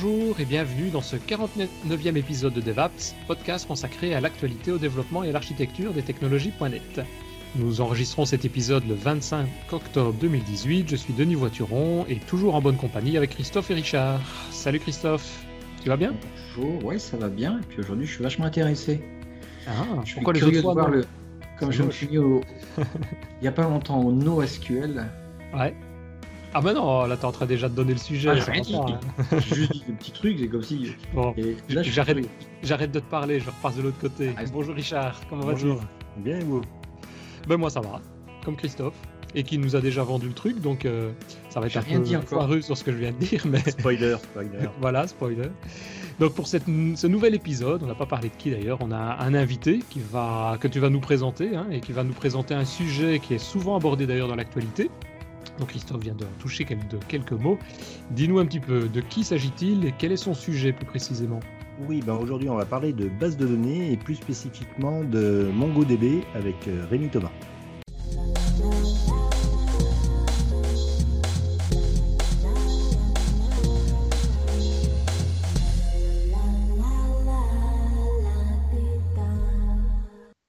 Bonjour et bienvenue dans ce 49e épisode de DevApps, podcast consacré à l'actualité, au développement et à l'architecture des technologies.net. Nous enregistrons cet épisode le 25 octobre 2018. Je suis Denis Voituron et toujours en bonne compagnie avec Christophe et Richard. Salut Christophe, tu vas bien? Bonjour, ouais, ça va bien. Et puis aujourd'hui, je suis vachement intéressé. Ah, je suis pourquoi les autres de voir le. Comme je me suis mis au. Il n'y a pas longtemps au NoSQL. Ouais. Ah bah non, là t'es en train déjà de donner le sujet. Ah, rien dit. hein. J'ai juste dit des petits trucs, c'est comme si. Bon, j'arrête, de te parler, je repasse de l'autre côté. Ah, Bonjour Richard, comment vas-tu? Bonjour. Bien et vous? Ben moi ça va, comme Christophe, et qui nous a déjà vendu le truc, donc euh, ça va être un rien peu dit encore. foireux sur ce que je viens de dire, mais Spoiler, spoiler. voilà, spoiler. Donc pour cette, ce nouvel épisode, on n'a pas parlé de qui d'ailleurs, on a un invité qui va, que tu vas nous présenter, hein, et qui va nous présenter un sujet qui est souvent abordé d'ailleurs dans l'actualité. Donc Christophe vient de toucher quelques mots. Dis-nous un petit peu de qui s'agit-il et quel est son sujet plus précisément? Oui, ben aujourd'hui on va parler de base de données et plus spécifiquement de MongoDB avec euh, Rémi Thomas.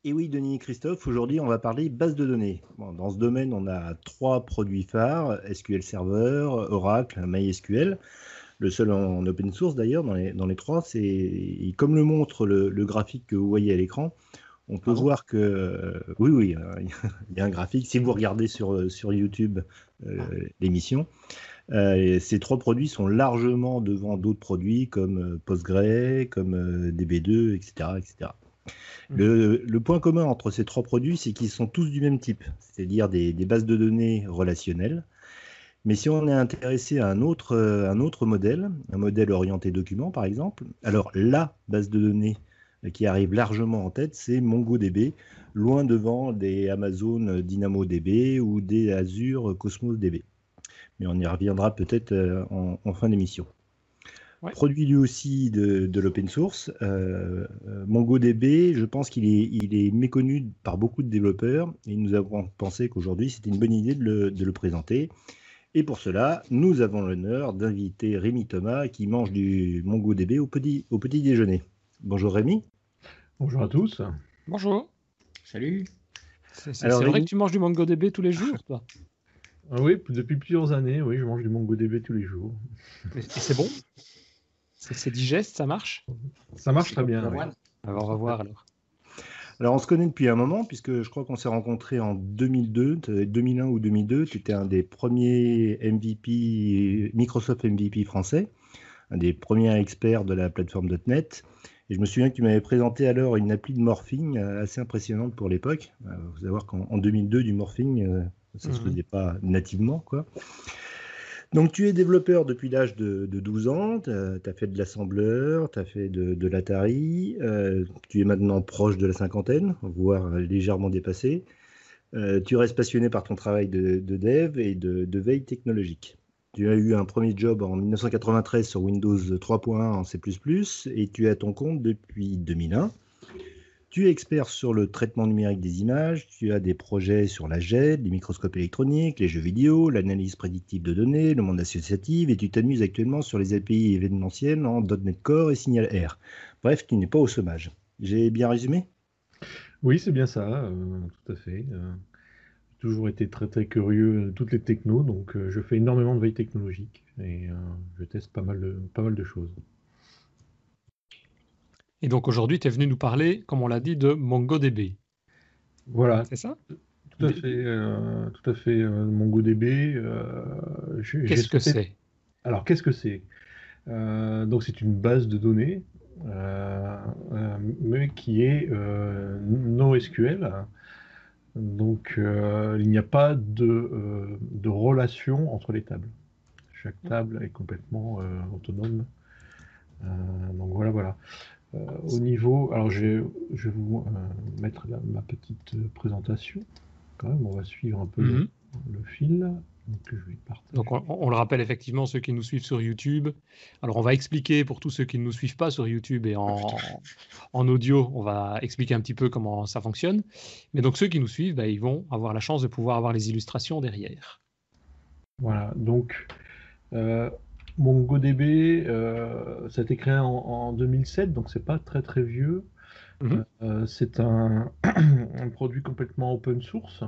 Et oui, Denis et Christophe, aujourd'hui on va parler base de données. Bon, dans ce domaine, on a trois produits phares SQL Server, Oracle, MySQL. Le seul en open source d'ailleurs dans les, dans les trois, c'est comme le montre le, le graphique que vous voyez à l'écran, on peut Ah voir que euh, oui, oui, euh, il y a un graphique. Si vous regardez sur, sur YouTube euh, l'émission, euh, ces trois produits sont largement devant d'autres produits comme euh, Postgre, comme euh, DB2, etc., etc. Le, le point commun entre ces trois produits, c'est qu'ils sont tous du même type, c'est-à-dire des, bases de données relationnelles. Mais si on est intéressé à un autre, euh, un autre modèle, un modèle orienté document par exemple, alors la base de données qui arrive largement en tête, c'est MongoDB, loin devant des Amazon DynamoDB ou des Azure Cosmos DB. Mais on y reviendra peut-être euh, en fin d'émission. Ouais. Produit lui aussi de, de l'open source, euh, euh, MongoDB, je pense qu'il est, il est méconnu par beaucoup de développeurs et nous avons pensé qu'aujourd'hui c'était une bonne idée de le, de le présenter. Et pour cela, nous avons l'honneur d'inviter Rémi Thomas qui mange du MongoDB au petit, au petit déjeuner. Bonjour Rémi. Bonjour à tous. Bonjour. Salut. C'est, vrai Rémi- que tu manges du MongoDB tous les jours, toi Ah oui, depuis plusieurs années, oui, je mange du MongoDB tous les jours. Et c'est bon? C'est, c'est digeste, ça marche? Ça marche très bien. oui. Alors, On va voir alors. Alors on se connaît depuis un moment puisque je crois qu'on s'est rencontrés en 2002, ça devait être 2001 ou 2002. Tu étais un des premiers MVP, Microsoft MVP français, un des premiers experts de la plateforme .NET. Et je me souviens que tu m'avais présenté alors une appli de morphing euh, assez impressionnante pour l'époque. Il faut savoir qu'en en 2002, du morphing, euh, ça ne se Mhm. faisait pas nativement. quoi. Donc tu es développeur depuis l'âge de, de 12 ans, tu as, fait de l'assembleur, tu as fait de, l'Atari, euh, tu es maintenant proche de la cinquantaine, voire légèrement dépassé. Euh, tu restes passionné par ton travail de, de dev et de, de veille technologique. Tu as eu un premier job en 1993 sur Windows 3.1 en C++ et tu es à ton compte depuis 2001. Tu es expert sur le traitement numérique des images, tu as des projets sur la GED, les microscopes électroniques, les jeux vidéo, l'analyse prédictive de données, le monde associatif, et tu t'amuses actuellement sur les API événementielles en .NET Core et Signal R. Bref, tu n'es pas au chômage. J'ai bien résumé? Oui, c'est bien ça, euh, tout à fait. Euh, j'ai toujours été très très curieux de toutes les technos, donc euh, je fais énormément de veille technologique et je teste pas mal de choses. Et donc aujourd'hui, tu es venu nous parler, comme on l'a dit, de MongoDB. Voilà, C'est ça? Tout à fait, euh, tout à fait. euh, MongoDB. euh, Qu'est-ce que c'est? Alors, qu'est-ce que c'est? Donc, c'est une base de données, mais qui est NoSQL. Donc, il n'y a pas de, de relation entre les tables. Chaque table est complètement autonome. Donc, voilà, voilà. Euh, au niveau. Alors, je vais, je vais vous euh, mettre la- ma petite euh, présentation. Quand même, on va suivre un peu le- Mhm. le fil. Donc, je vais. Donc on, on le rappelle effectivement, ceux qui nous suivent sur YouTube. Alors on va expliquer pour tous ceux qui ne nous suivent pas sur YouTube et en, en audio, on va expliquer un petit peu comment ça fonctionne. Mais donc ceux qui nous suivent, bah, ils vont avoir la chance de pouvoir avoir les illustrations derrière. Voilà, donc euh, MongoDB, euh, ça a été créé en, 2007, donc c'est pas très très vieux. Mhm. Euh, c'est un, produit complètement open source.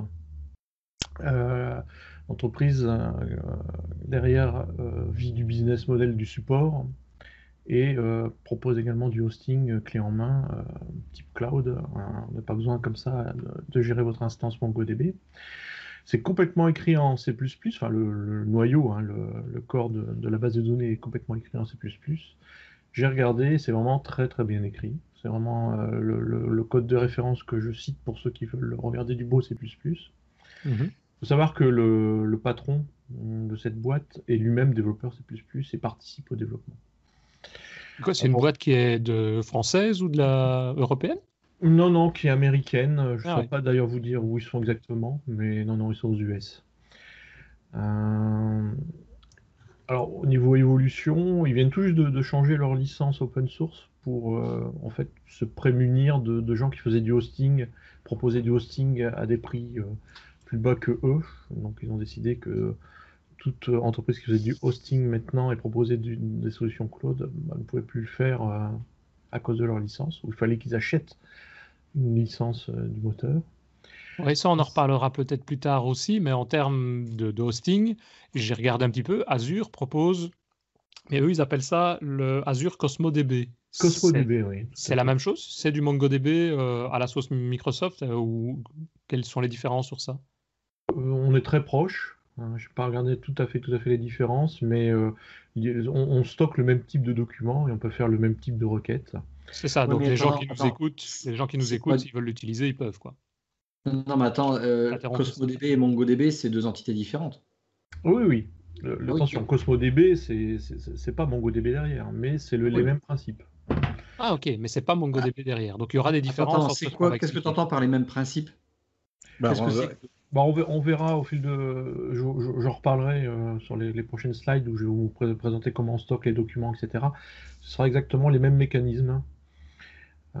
L'entreprise derrière vit du business model du support et propose également du hosting clé en main type cloud. on n'a pas besoin comme ça de gérer votre instance MongoDB. C'est complètement écrit en C++, enfin le, noyau, hein, le, corps de, la base de données est complètement écrit en C++. J'ai regardé, c'est vraiment très très bien écrit. C'est vraiment euh, le, code de référence que je cite pour ceux qui veulent regarder du beau C++. Il mhm. faut savoir que le, patron de cette boîte est lui-même développeur C++ et participe au développement. C'est une boîte qui est de française ou de la européenne? Non, non, qui est américaine. Je ne ah sais pas d'ailleurs vous dire où ils sont exactement, mais non, non, ils sont aux US. Euh, alors, au niveau évolution, ils viennent juste de, changer leur licence open source pour euh, en fait se prémunir de, gens qui faisaient du hosting, proposer du hosting à des prix euh, plus bas que eux. Donc, ils ont décidé que toute entreprise qui faisait du hosting maintenant et proposait des solutions cloud bah, ne pouvait plus le faire à cause de leur licence, où il fallait qu'ils achètent une licence euh, du moteur. Oui, ça, on en reparlera peut-être plus tard aussi, mais en termes de, hosting, j'ai regardé un petit peu, Azure propose, mais eux, ils appellent ça le Azure CosmoDB. CosmoDB, oui. C'est la même chose? C'est du MongoDB euh, à la sauce Microsoft euh, ou quelles sont les différences sur ça? On est très proche. Hein, je n'ai pas regardé tout à fait, tout à fait les différences, mais on, on, stocke le même type de documents et on peut faire le même type de requête. C'est ça, donc les gens qui nous écoutent, les gens qui nous écoutent, s'ils veulent l'utiliser, ils peuvent quoi. Non, mais attends, euh, CosmoDB et MongoDB, c'est deux entités différentes. Oui, oui. Le, attention, CosmoDB, c'est pas MongoDB derrière, mais c'est le, les mêmes principes. Ah, ok, mais c'est pas MongoDB derrière. Donc il y aura des différences. c'est quoi Qu'est-ce que tu entends par les mêmes principes bah, bah, on, verra au fil de. J'en reparlerai euh, sur les, prochaines slides où je vais vous présenter comment on stocke les documents, etc. Ce sera exactement les mêmes mécanismes. Euh,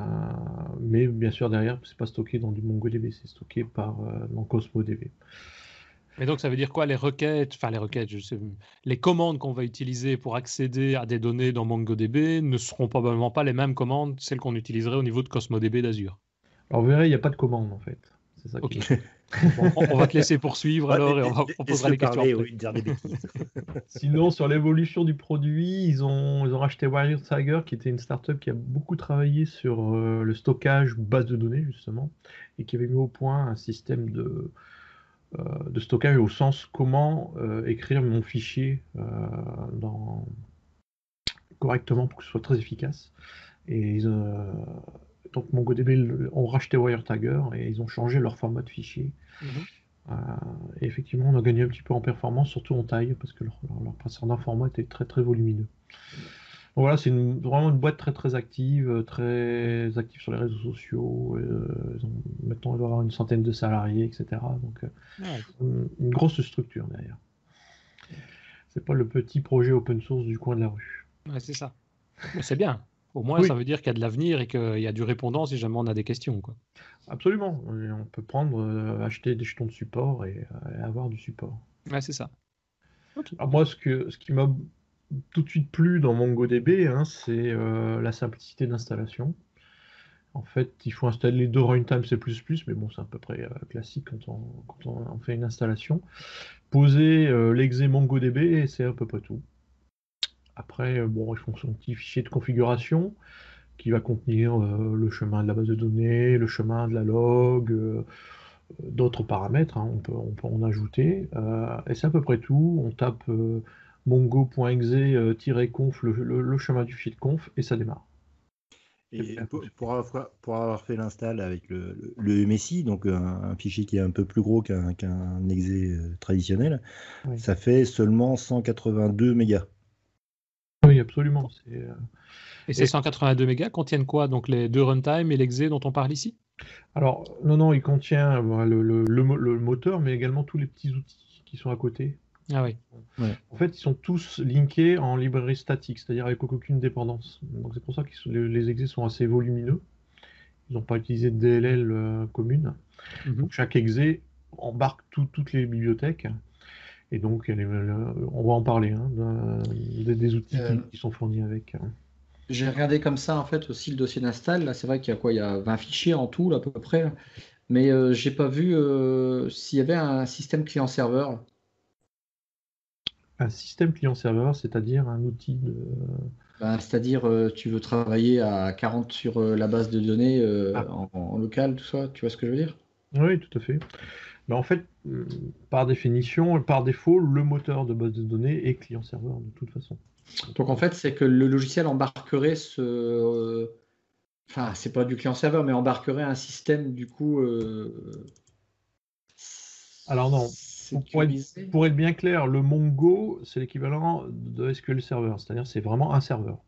mais bien sûr, derrière, c'est pas stocké dans du MongoDB, c'est stocké par, euh, dans CosmoDB. Mais donc, ça veut dire quoi les requêtes, enfin les requêtes, je sais, les commandes qu'on va utiliser pour accéder à des données dans MongoDB ne seront probablement pas les mêmes commandes, celles qu'on utiliserait au niveau de CosmoDB d'Azure. Alors, vous verrez, il n'y a pas de commande en fait. C'est ça qui on, va te laisser poursuivre alors et on va proposer les questions. Sinon, sur l'évolution du produit, ils ont, ils ont racheté Warrior Tiger, qui était une startup qui a beaucoup travaillé sur euh, le stockage base de données, justement, et qui avait mis au point un système de, euh, de stockage au sens comment euh, écrire mon fichier dans... correctement pour que ce soit très efficace. Et ils, donc MongoDB ont racheté WireTagger et ils ont changé leur format de fichier. Mhm. Euh, et effectivement, on a gagné un petit peu en performance, surtout en taille, parce que leur, leur, précédent format était très très volumineux. Donc voilà, c'est vraiment une boîte très très active, très active sur les réseaux sociaux. Euh, maintenant, ils doivent avoir une centaine de salariés, etc. Donc, euh, une, grosse structure derrière. C'est pas le petit projet open source du coin de la rue. Ouais, c'est ça. C'est bien. Au moins, ça veut dire qu'il y a de l'avenir et qu'il y a du répondant si jamais on a des questions. Quoi. Absolument. on peut prendre, euh, acheter des jetons de support et, euh, avoir du support. Ouais, c'est ça. Alors moi, ce, que, ce qui m'a tout de suite plu dans MongoDB, hein, c'est euh, la simplicité d'installation. En fait, il faut installer les deux runtime C++, mais bon, c'est à peu près classique quand on, quand on, fait une installation. Poser l'exé MongoDB et c'est à peu près tout. Après, euh, bon, ils font son petit fichier de configuration qui va contenir euh, le chemin de la base de données, le chemin de la log, euh, d'autres paramètres, hein, on, peut, on, peut, en ajouter. et c'est à peu près tout. On tape mongo.exe-conf, le, chemin du fichier de conf, et ça démarre. Et pour, avoir, fait l'install avec le, MSI, donc un, fichier qui est un peu plus gros qu'un exe traditionnel, ça fait seulement 182 mégas. Oui, absolument. Euh, et ces 182 mégas contiennent quoi Donc les deux runtime et l'exé dont on parle ici? Alors, non, non, il contient le, moteur, mais également tous les petits outils qui sont à côté. Ah oui. En fait, ils sont tous linkés en librairie statique, c'est-à-dire avec aucune dépendance. Donc c'est pour ça que les, exés sont assez volumineux. Ils n'ont pas utilisé de DLL euh, commune. Mhm. chaque exé embarque toutes les bibliothèques Et donc, on va en parler, hein, des, outils qui, sont fournis avec. Hein. J'ai regardé comme ça, en fait, aussi le dossier d'install. Là, c'est vrai qu'il y a quoi Il y a 20 fichiers en tout, à peu près. Mais je j'ai pas vu s'il y avait un système client-serveur. Un système client-serveur, c'est-à-dire un outil de. Ben, c'est-à-dire, tu veux travailler à 40 sur la base de données ah. en, local, tout ça, tu vois ce que je veux dire? Oui, tout à fait. En fait, par définition, par défaut, le moteur de base de données est client-serveur de toute façon. Donc en fait, c'est que le logiciel embarquerait ce. Enfin, c'est pas du client-serveur, mais embarquerait un système du coup. Alors non, pour être, bien clair, le Mongo, c'est l'équivalent de SQL Server, c'est-à-dire c'est vraiment un serveur.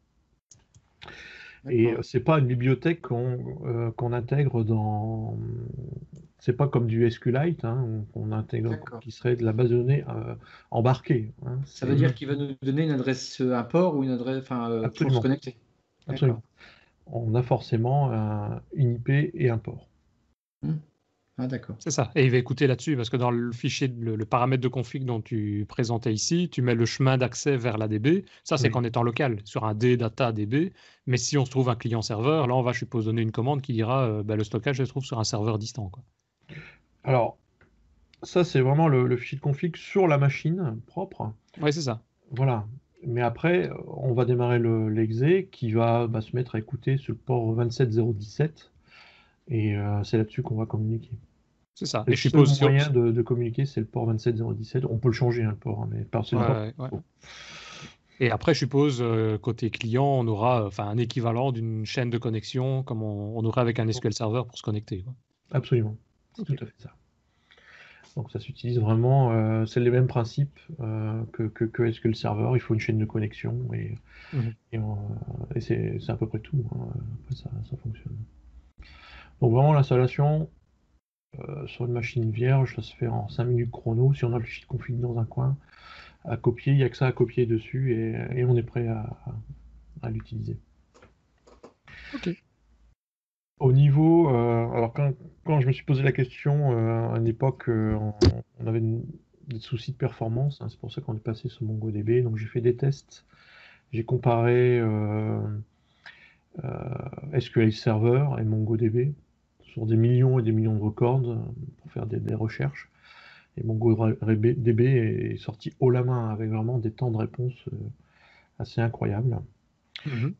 Et c'est pas une bibliothèque qu'on euh, intègre dans. C'est pas comme du SQLite hein, qu'on intègre, qui serait de la base de données euh, embarquée. Hein. Ça veut dire qu'il va nous donner une adresse, un port ou une adresse, enfin, euh, pour se connecter. Absolument. On a forcément une IP et un port. Mmh. Ah, d'accord. C'est ça. Et il va écouter là-dessus parce que dans le fichier, le, paramètre de config dont tu présentais ici, tu mets le chemin d'accès vers la DB. Ça, c'est qu'en étant local, sur un data DB. Mais si on se trouve un client-serveur, là, on va, je suppose, donner une commande qui dira euh, bah, le stockage se trouve sur un serveur distant. Quoi. Alors, ça, c'est vraiment le, fichier de config sur la machine propre. Oui, c'est ça. Voilà. Mais après, on va démarrer l'exé qui va bah, se mettre à écouter sur le port 27017 et euh, c'est là-dessus qu'on va communiquer. C'est ça. Et, je suppose le moyen de, communiquer, c'est le port 27017. On peut le changer, hein, le port, hein, mais par Et après, je suppose, euh, côté client, on aura enfin, un équivalent d'une chaîne de connexion comme on, aurait avec un SQL Server pour se connecter. Absolument. C'est tout à fait ça. Donc ça s'utilise vraiment, euh, c'est les mêmes principes que, que, SQL Server. Il faut une chaîne de connexion et, mhm. et, c'est à peu près tout. Hein. ça, ça fonctionne. Donc vraiment l'installation euh, sur une machine vierge, ça se fait en 5 minutes chrono. Si on a le sheet config dans un coin, à copier, il n'y a que ça à copier dessus et, on est prêt à, l'utiliser. Au niveau, euh, alors quand, je me suis posé la question, euh, à une époque, on, avait des soucis de performance, hein, c'est pour ça qu'on est passé sur MongoDB. Donc j'ai fait des tests, j'ai comparé SQL Server et MongoDB sur des millions et des millions de records euh, pour faire des, recherches. Et MongoDB est sorti haut la main avec vraiment des temps de réponse euh, assez incroyables. Mm-hmm.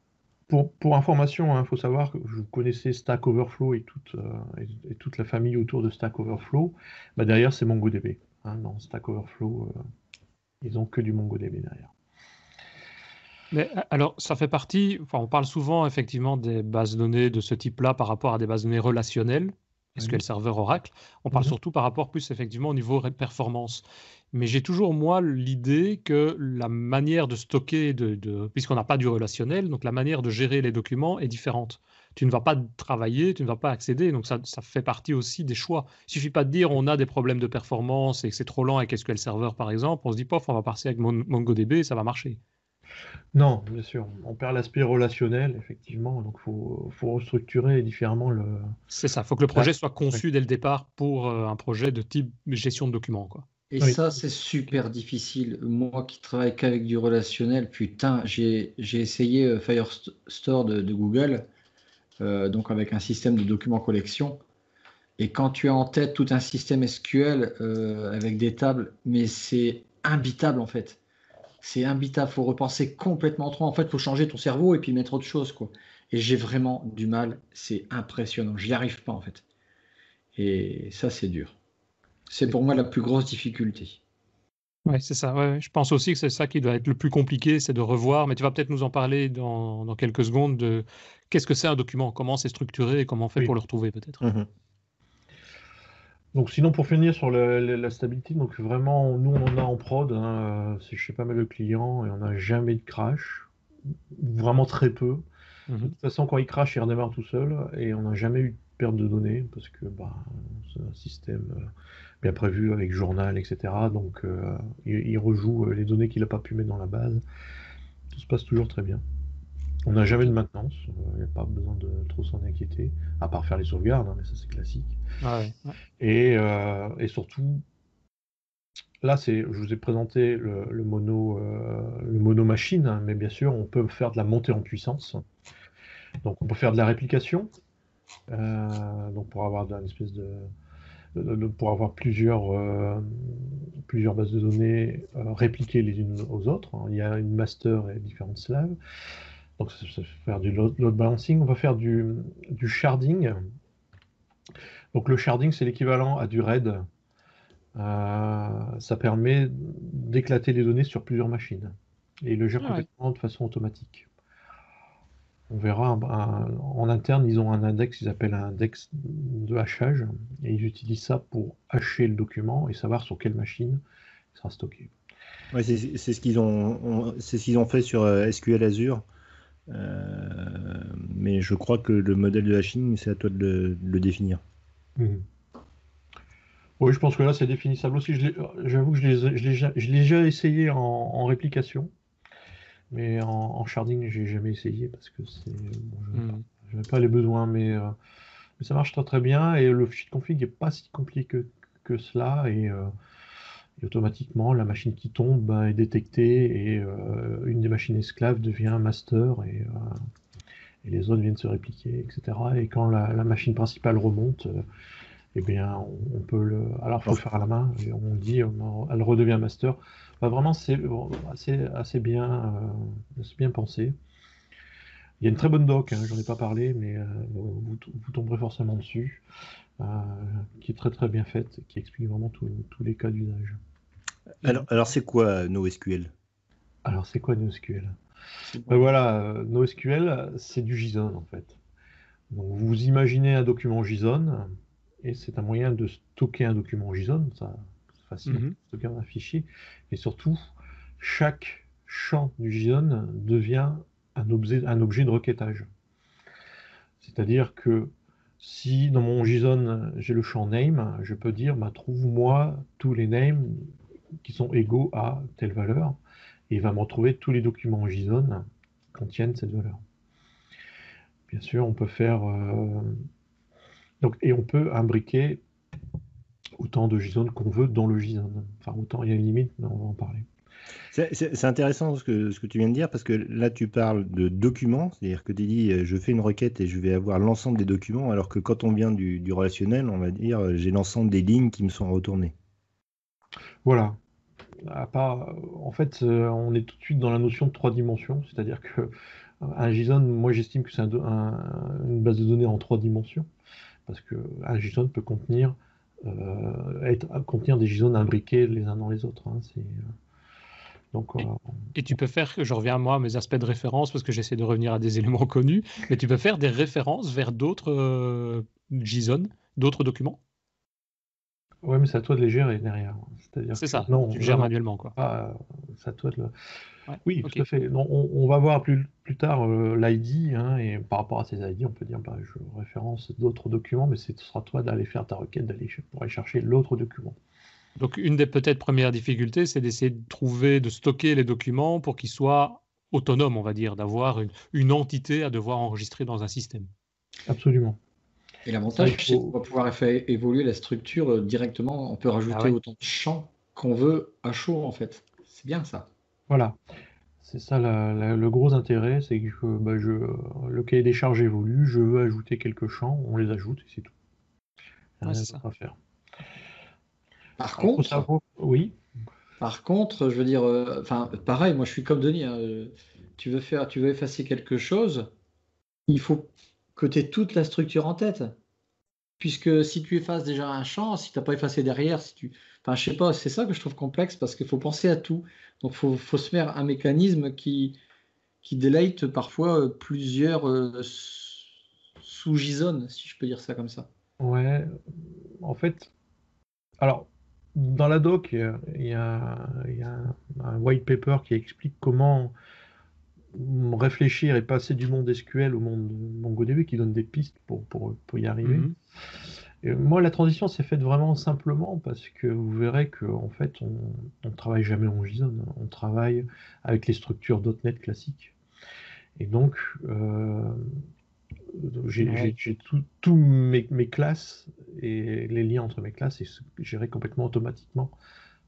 Pour, pour, information, il hein, faut savoir que vous connaissez Stack Overflow et toute, euh, et, toute la famille autour de Stack Overflow. Bah derrière, c'est MongoDB. Hein, dans Stack Overflow, ils ont que du MongoDB derrière. Mais alors, ça fait partie, enfin, on parle souvent effectivement des bases de données de ce type-là par rapport à des bases de données relationnelles, SQL Server Oracle. On parle surtout par rapport plus effectivement au niveau performance. Mais j'ai toujours, moi, l'idée que la manière de stocker, de, puisqu'on n'a pas du relationnel, donc la manière de gérer les documents est différente. Tu ne vas pas travailler, tu ne vas pas accéder, donc ça, ça fait partie aussi des choix. Il suffit pas de dire on a des problèmes de performance et que c'est trop lent avec SQL Server, par exemple. On se dit, pof, on va passer avec MongoDB et ça va marcher. Non, bien sûr, on perd l'aspect relationnel, effectivement, donc il faut, restructurer différemment le. C'est ça, il faut que le projet soit conçu dès le départ pour euh, un projet de type gestion de documents. Quoi. Et ça, c'est super difficile. Moi qui travaille qu'avec du relationnel, putain, j'ai essayé euh, Firestore de, de Google, euh, donc avec un système de documents collection. Et quand tu as en tête tout un système SQL avec des tables, mais c'est imbitable en fait c'est imbitable. faut repenser complètement trop. En fait, il faut changer ton cerveau et puis mettre autre chose. Quoi. Et j'ai vraiment du mal. C'est impressionnant. J'y arrive pas, en fait. Et ça, c'est dur. C'est pour moi la plus grosse difficulté. Ouais, c'est ça. Ouais, je pense aussi que c'est ça qui doit être le plus compliqué, c'est de revoir. Mais tu vas peut-être nous en parler dans, quelques secondes de qu'est-ce que c'est un document, comment c'est structuré et comment on fait pour le retrouver, peut-être. Mmh donc sinon pour finir sur la, stabilité, donc vraiment nous on en a en prod, hein, c'est chez pas mal de clients et on n'a jamais de crash, vraiment très peu. Mhm. De toute façon quand il crash il redémarre tout seul et on n'a jamais eu de perte de données parce que bah, c'est un système euh, bien prévu avec journal etc. Donc euh, il, rejoue euh, les données qu'il n'a pas pu mettre dans la base. Tout se passe toujours très bien. On n'a jamais de maintenance, il n'y a pas besoin de trop s'en inquiéter, à part faire les sauvegardes, hein, mais ça c'est classique. Ah et, euh, et, surtout, là, c'est, je vous ai présenté le, mono, le mono machine, hein, mais bien sûr, on peut faire de la montée en puissance. Donc, on peut faire de la réplication, donc pour avoir une espèce de, pour avoir plusieurs, euh, plusieurs bases de données euh, répliquées les unes aux autres. Il y a une master et différentes slaves. Donc ça, ça faire du load, balancing. On va faire du, du sharding. Donc le sharding, c'est l'équivalent à du RAID. Euh, ça permet d'éclater les données sur plusieurs machines. Et il le gère ah complètement de façon automatique on verra en interne, ils ont un index, ils appellent un index de hachage, et ils utilisent ça pour hacher le document et savoir sur quelle machine il sera stocké. Ouais, c'est ce qu'ils ont, c'est ce qu'ils ont fait sur euh, SQL Azure, euh, mais je crois que le modèle de hashing, c'est à toi de le, définir. Mhm. Oui, je pense que là, c'est définissable aussi. J'avoue que je l'ai déjà essayé en réplication. Mais en, sharding, j'ai jamais essayé parce que c'est. je n'avais hmm. pas les besoins, mais, euh, mais, ça marche très très bien. Et le fichier de config n'est pas si compliqué que, cela. Euh, et, automatiquement, la machine qui tombe ben, est détectée et euh, une des machines esclaves devient master et, et, les autres viennent se répliquer, etc. Et quand la, machine principale remonte, eh bien, on, peut le. Alors, il faut le faire à la main et on dit, elle redevient master. Bah, vraiment, c'est assez, assez, bien, euh, bien pensé. Il y a une très bonne doc, hein, j'en ai pas parlé, mais euh, vous, tomberez forcément dessus, euh, qui est très très bien faite, qui explique vraiment tous les cas d'usage. Alors, alors c'est quoi NoSQL? Alors, c'est quoi NoSQL? Ben Voilà, NoSQL, c'est du JSON en fait. Donc, vous imaginez un document JSON, et c'est un moyen de stocker un document JSON, ça, facile mm stocker un fichier, et surtout, chaque champ du JSON devient un objet, un objet de requêtage. C'est-à-dire que si dans mon JSON j'ai le champ name, je peux dire bah, trouve-moi tous les names qui sont égaux à telle valeur, et il va me retrouver tous les documents JSON qui contiennent cette valeur. Bien sûr, on peut faire euh, donc, et on peut imbriquer autant de JSON qu'on veut dans le JSON. Enfin, autant il y a une limite, mais on va en parler. C'est intéressant ce que, ce que tu viens de dire parce que là tu parles de documents, c'est-à-dire que tu dis euh, je fais une requête et je vais avoir l'ensemble des documents, alors que quand on vient du, relationnel, on va dire euh, j'ai l'ensemble des lignes qui me sont retournées. Voilà. À part, en fait, euh, on est tout de suite dans la notion de trois dimensions, c'est-à-dire que un JSON, moi j'estime que c'est une base de données en trois dimensions, parce qu'un JSON peut contenir être, contenir des JSON imbriqués les uns dans les autres. Hein, c'est, euh, donc, et, euh, et, tu peux faire, je reviens moi à mes aspects de référence parce que j'essaie de revenir à des éléments connus, mais tu peux faire des références vers d'autres JSON, d'autres documents? Ouais, mais c'est à toi de les gérer derrière. C'est ça, non, tu gères manuellement. Quoi. Ah, c'est à toi de le... oui, tout à fait. on, va voir plus, plus tard euh, l'ID, hein, et par rapport à ces ID, on peut dire bah, je référence d'autres documents, mais ce sera toi d'aller faire ta requête, d'aller pour aller chercher l'autre document. Donc, une des peut-être premières difficultés, c'est d'essayer de trouver, de stocker les documents pour qu'ils soient autonomes, on va dire, d'avoir une, une entité à devoir enregistrer dans un système. Absolument. Et l'avantage, c'est qu'on va pouvoir faire évoluer la structure euh, directement. On peut rajouter ah autant de champs qu'on veut à chaud, en fait. C'est bien ça. Voilà. C'est ça le gros intérêt, c'est que bah, je, le cahier des charges évolue, je veux ajouter quelques champs, on les ajoute et c'est tout. c'est ça. À faire. Par contre, oui. Par contre, je veux dire, euh, enfin, pareil, moi je suis comme Denis. Hein, tu veux faire, tu veux effacer quelque chose, il faut que tu aies toute la structure en tête. Puisque si tu effaces déjà un champ, si tu n'as pas effacé derrière, si tu. Enfin, je sais pas, c'est ça que je trouve complexe parce qu'il faut penser à tout. Donc, il faut, se faire un mécanisme qui, qui délight parfois euh, plusieurs euh, sous-JSON, si je peux dire ça comme ça. Ouais, en fait, alors, dans la doc, il y a, il y a un white paper qui explique comment réfléchir et passer du monde SQL au monde MongoDB qui donne des pistes pour, pour, pour y arriver. Mhm. Et moi, la transition s'est faite vraiment simplement parce que vous verrez qu'en en fait, on ne travaille jamais en JSON, on travaille avec les structures .NET classiques. Et donc, euh, j'ai tous mes, mes, classes et les liens entre mes classes est géré complètement automatiquement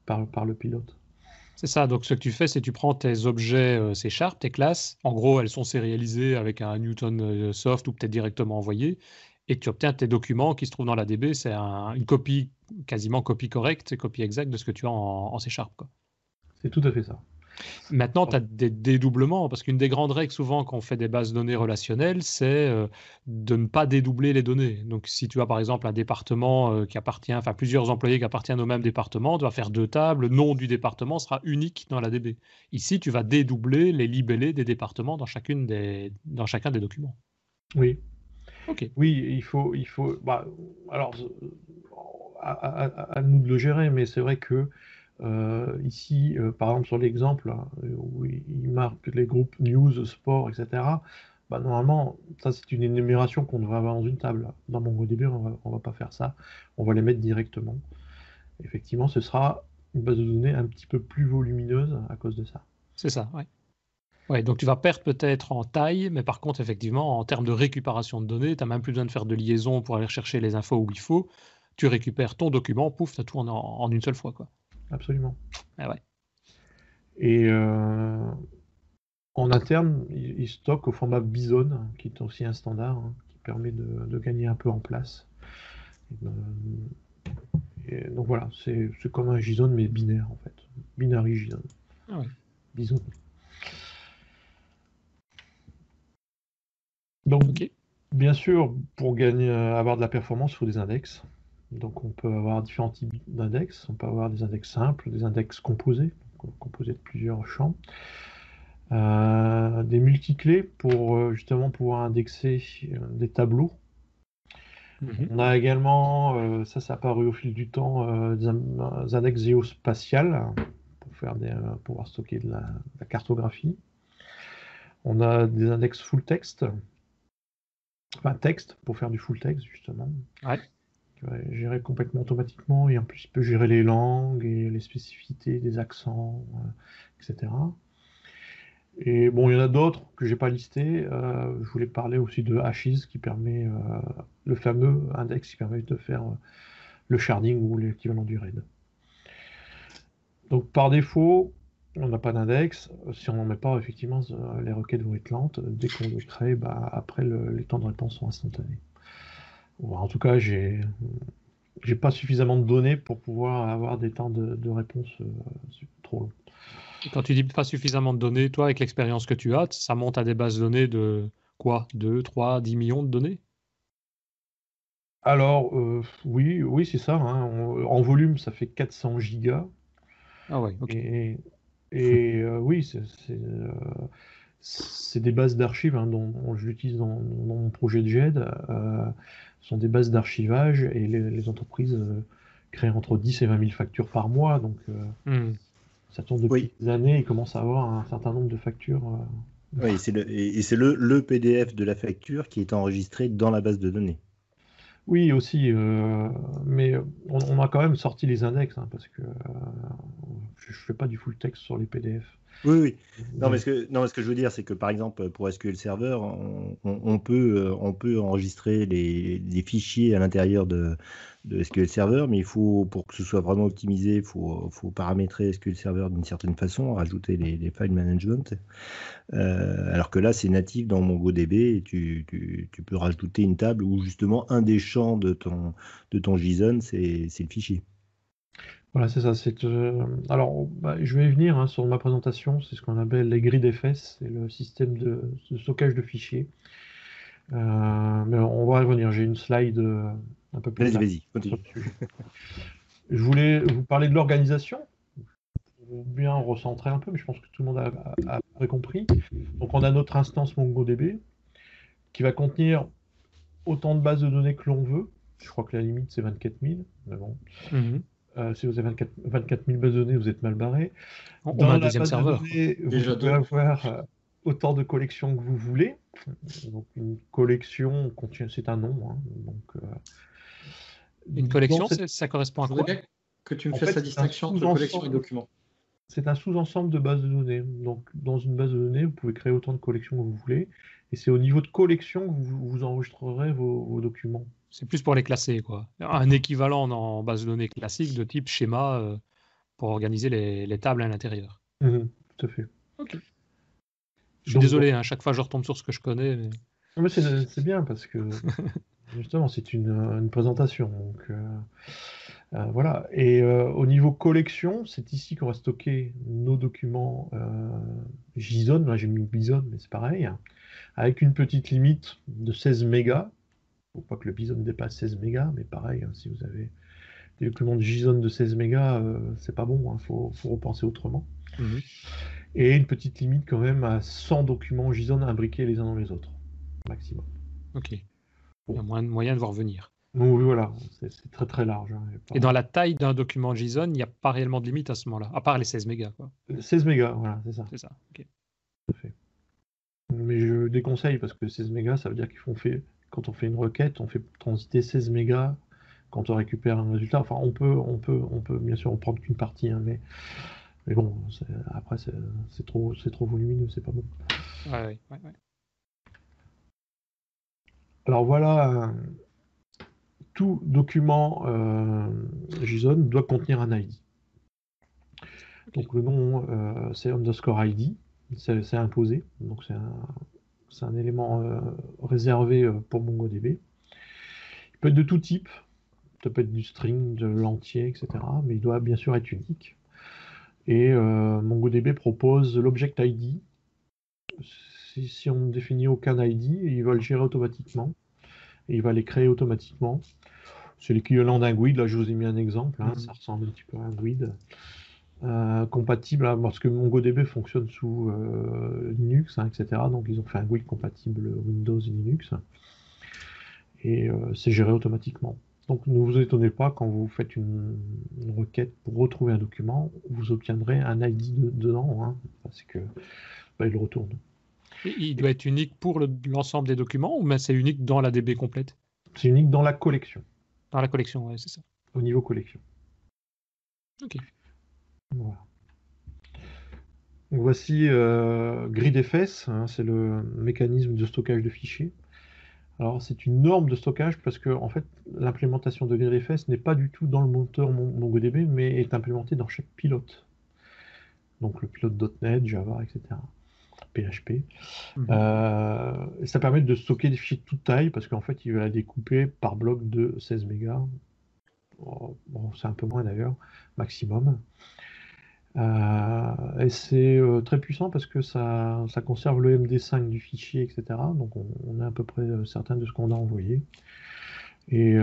par, par le pilote. C'est ça, donc ce que tu fais, c'est tu prends tes objets euh, C Sharp, tes classes, en gros elles sont sérialisées avec un Newton euh, Soft ou peut-être directement envoyé, et tu obtiens tes documents qui se trouvent dans la DB, c'est une copie, quasiment copie correcte, copie exacte de ce que tu as en, en C Sharp. C'est tout à fait ça. Maintenant, tu as des dédoublements, parce qu'une des grandes règles souvent quand on fait des bases de données relationnelles, c'est euh, de ne pas dédoubler les données. Donc si tu as par exemple un département euh, qui appartient, enfin plusieurs employés qui appartiennent au même département, tu vas faire deux tables, le nom du département sera unique dans la DB. Ici, tu vas dédoubler les libellés des départements dans, chacune des, dans chacun des documents. Oui. Ok. Oui, il faut... Il faut bah, alors, à, à, nous de le gérer, mais c'est vrai que euh, ici, euh, par exemple, sur l'exemple hein, où il marque les groupes news, sport, etc. Bah, normalement, ça c'est une énumération qu'on devrait avoir dans une table. Dans MongoDB, on va, va pas faire ça. On va les mettre directement. Effectivement, ce sera une base de données un petit peu plus volumineuse à cause de ça. C'est ça, oui. Ouais, donc tu vas perdre peut-être en taille, mais par contre, effectivement, en termes de récupération de données, tu n'as même plus besoin de faire de liaison pour aller chercher les infos où il faut. Tu récupères ton document, pouf, tu as tout en, en, une seule fois. Quoi absolument. Ah ouais. Et euh, en interne, il, stocke au format Bison, qui est aussi un standard, hein, qui permet de, gagner un peu en place. Et, donc voilà, c'est comme un JSON mais binaire en fait. Binary JSON. Ah ouais. Bison. Donc, bien sûr, pour gagner, avoir de la performance, il faut des index. Donc on peut avoir différents types d'index. On peut avoir des index simples, des index composés, composés de plusieurs champs. Euh, des multiclés pour euh, justement pouvoir indexer euh, des tableaux. Mhm. On a également, ça ça a apparu au fil du temps, des, index géospatiales pour faire des, pouvoir stocker de la, cartographie. On a des index full text, enfin texte pour faire du full text justement. Ouais gérer complètement automatiquement et en plus il peut gérer les langues et les spécificités des accents, euh, etc. Et bon, il y en a d'autres que j'ai pas listés. Euh, je voulais parler aussi de Hashiz qui permet euh, le fameux index qui permet de faire le sharding ou l'équivalent du RAID. Donc par défaut, on n'a pas d'index. Si on n'en met pas, effectivement, les requêtes vont être lentes. Dès qu'on le crée, bah, après les temps de réponse sont instantanés en tout cas, j'ai j'ai pas suffisamment de données pour pouvoir avoir des temps de, réponse euh, trop longs. quand tu dis pas suffisamment de données, toi, avec l'expérience que tu as, ça monte à des bases de données de quoi? 2, 3, 10 millions de données? Alors, euh, oui, oui c'est ça. Hein. en volume, ça fait 400 gigas. Ah ouais, ok. Et, euh, oui, c'est des bases d'archives hein, dont, je l'utilise dans, mon projet de GED sont des bases d'archivage et les, entreprises euh, créent entre 10 et 20 000 factures par mois. Donc, euh, hmm. ça tourne depuis des années. Ils commencent à avoir un certain nombre de factures. Euh, oui, et c'est le, le, PDF de la facture qui est enregistré dans la base de données. Oui, aussi, mais on, a quand même sorti les index, hein, parce que je ne fais pas du full text sur les PDF. Oui, oui. Non, mais ce que, non, ce que je veux dire, c'est que par exemple, pour SQL Server, on, peut, euh, on peut enregistrer les, fichiers à l'intérieur de, SQL Server, mais il faut, pour que ce soit vraiment optimisé, il faut, faut, paramétrer SQL Server d'une certaine façon, rajouter les, les file management. Euh, alors que là, c'est natif dans MongoDB et tu, tu, tu, peux rajouter une table où justement un des champs de ton, de ton JSON, c'est le fichier. Voilà, c'est ça. C'est, euh, alors, bah, je vais y venir hein, sur ma présentation. C'est ce qu'on appelle les grilles d'FS, c'est le système de, stockage de fichiers. Euh, mais on va y revenir. J'ai une slide euh, un peu plus. Vas-y, vas-y, continue. Je voulais vous parler de l'organisation. Bien recentrer un peu, mais je pense que tout le monde a, a, compris. Donc, on a notre instance MongoDB qui va contenir autant de bases de données que l'on veut. Je crois que la limite c'est 24 000, mais bon. Mhm. Euh, si vous avez 24, 24 000 bases de données, vous êtes mal barré. Dans un deuxième serveur. vous pouvez avoir euh, autant de collections que vous voulez. Donc une collection contient, c'est un nom. Hein. donc, euh, une collection, ça correspond à quoi? Que tu me fasses la distinction entre collection et document. C'est un sous-ensemble de bases de données. Donc, dans une base de données, vous pouvez créer autant de collections que vous voulez. Et c'est au niveau de collection que vous, vous enregistrerez vos documents. C'est plus pour les classer, quoi. Un équivalent en base de données classique de type schéma, euh, pour organiser les, les tables à l'intérieur. Mhm, tout à fait. Ok. Je suis désolé, à hein, chaque fois je retombe sur ce que je connais. Mais... c'est bien parce que justement c'est une, une, présentation. Donc, euh, euh, voilà. Et euh, au niveau collection, c'est ici qu'on va stocker nos documents JSON. Là j'ai mis Bison, mais c'est pareil. avec une petite limite de 16 mégas. Faut pas que le Bison dépasse 16 mégas, mais pareil, hein, si vous avez des documents de JSON de 16 mégas, c'est pas bon. Il hein, faut, faut, repenser autrement. Mhm et une petite limite quand même à 100 documents JSON imbriqués les uns dans les autres, maximum. Ok. Il y a moyen de voir venir. oui, voilà, c'est très très large. Hein, et dans la taille d'un document JSON, il n'y a pas réellement de limite à ce moment-là, à part les 16 mégas. Quoi. 16 mégas, voilà, c'est ça. C'est ça, ok. Fait. Mais je déconseille parce que 16 mégas, ça veut dire qu'ils font fait, quand on fait une requête, on fait transiter 16 mégas quand on récupère un résultat. Enfin, on peut, on peut, on peut bien sûr en prendre qu'une partie, hein, mais mais bon, après, c'est trop, trop volumineux, c'est pas bon. Ouais, ouais, ouais. Alors voilà, tout document euh, JSON doit contenir un ID. Donc le nom, euh, c'est underscore ID, c'est imposé, donc c'est un, un, élément euh, réservé euh, pour MongoDB. Il peut être de tout type, ça peut être du string, de l'entier, etc. Mais il doit bien sûr être unique. Et euh, MongoDB propose l'object ID. Si, on ne définit aucun ID, il va le gérer automatiquement. Et il va les créer automatiquement. C'est l'équivalent d'un GUID. Là, je vous ai mis un exemple. Hein. ça ressemble un petit peu à un GUID. Euh, compatible parce que MongoDB fonctionne sous euh, Linux, hein, etc. Donc ils ont fait un GUID compatible Windows et Linux. Et c'est géré automatiquement. Donc ne vous étonnez pas quand vous faites une, requête pour retrouver un document, vous obtiendrez un ID dedans, hein, parce que bah, il le retourne. il doit être unique pour l'ensemble des documents ou c'est unique dans la DB complète? C'est unique dans la collection. Dans la collection, oui, c'est ça. Au niveau collection. Ok. Voilà. voici euh, GridFS, hein, c'est le mécanisme de stockage de fichiers. Alors c'est une norme de stockage parce que en fait l'implémentation de GridFS n'est pas du tout dans le moteur MongoDB mais est implémentée dans chaque pilote. Donc le pilote.NET, Java, etc. PHP. Mhm. Euh, ça permet de stocker des fichiers de toute taille parce qu'en fait il va la découper par bloc de 16 mégas. Oh, bon, c'est un peu moins d'ailleurs, maximum. Euh, et c'est euh, très puissant parce que ça, conserve le MD5 du fichier, etc. Donc on, est à peu près euh, certain de ce qu'on a envoyé. Et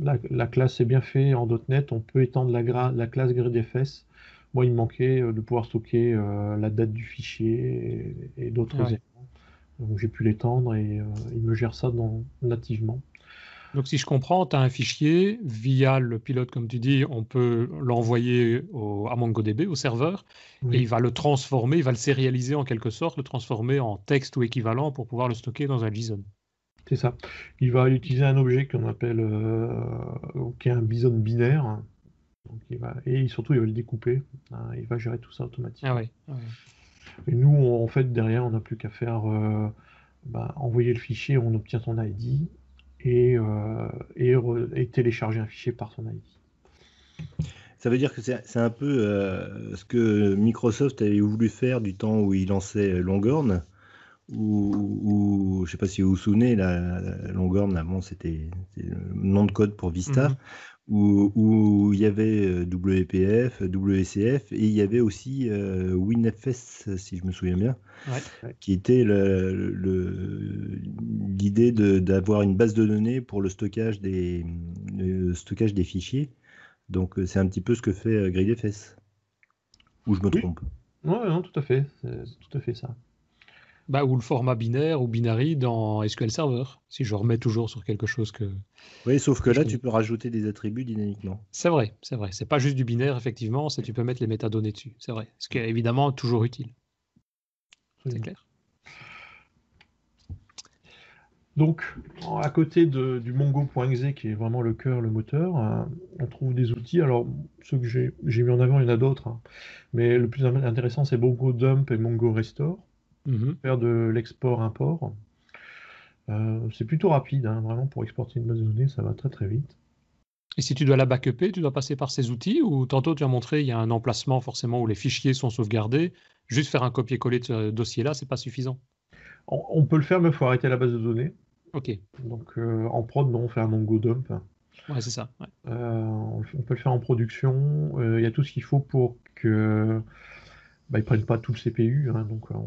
la, classe est bien faite en .NET. On peut étendre la, la classe GridFS. Moi, il me manquait de pouvoir stocker la date du fichier et, d'autres éléments. Donc j'ai pu l'étendre et il me gère ça nativement. Donc, si je comprends, tu as un fichier via le pilote, comme tu dis, on peut l'envoyer à MongoDB, au serveur, et il va le transformer, il va le sérialiser en quelque sorte, le transformer en texte ou équivalent pour pouvoir le stocker dans un JSON. C'est ça. Il va utiliser un objet qu'on appelle, euh, qui est un bison binaire. et surtout, il va le découper. Hein, il va gérer tout ça automatiquement. Ah ah et nous, en fait, derrière, on n'a plus qu'à faire euh, bah, envoyer le fichier, on obtient son ID et, euh, et, télécharger un fichier par son ID. Ça veut dire que c'est un peu euh, ce que Microsoft avait voulu faire du temps où il lançait Longhorn, ou je ne sais pas si vous vous souvenez, la, Longhorn, avant c'était le nom de code pour Vista, mhm où, il y avait euh, WPF, WCF et il y avait aussi euh, WinFS, si je me souviens bien, qui était l'idée d'avoir une base de données pour le stockage des, stockage des fichiers. Donc euh, c'est un petit peu ce que fait GridFS. Ou je me trompe Oui, non, tout à fait. C'est tout à fait ça. Bah, ou le format binaire ou binary dans SQL Server, si je remets toujours sur quelque chose que. Oui, sauf que là, tu peux rajouter des attributs dynamiquement. C'est vrai, c'est vrai. C'est pas juste du binaire, effectivement, c'est tu peux mettre les métadonnées dessus. C'est vrai. Ce qui est évidemment toujours utile. C'est clair. Donc, à côté de, du mongo.exe, qui est vraiment le cœur, le moteur, euh, on trouve des outils. Alors, ceux que j'ai mis en avant, il y en a d'autres. Hein. Mais le plus intéressant, c'est Mongo Dump et Mongo Restore. Mhm. Faire de l'export-import. Euh, c'est plutôt rapide, hein, vraiment pour exporter une base de données, ça va très très vite. Et si tu dois la backuper, tu dois passer par ces outils ou tantôt tu as montré il y a un emplacement forcément où les fichiers sont sauvegardés. Juste faire un copier-coller de ce dossier-là, c'est pas suffisant. On, peut le faire, mais il faut arrêter la base de données. Ok. Donc en prod, non, on fait un Mongo dump. Ouais, c'est ça. on peut le faire en production. Il y a tout ce qu'il faut pour que bah, ils prennent pas tout le CPU, hein, donc on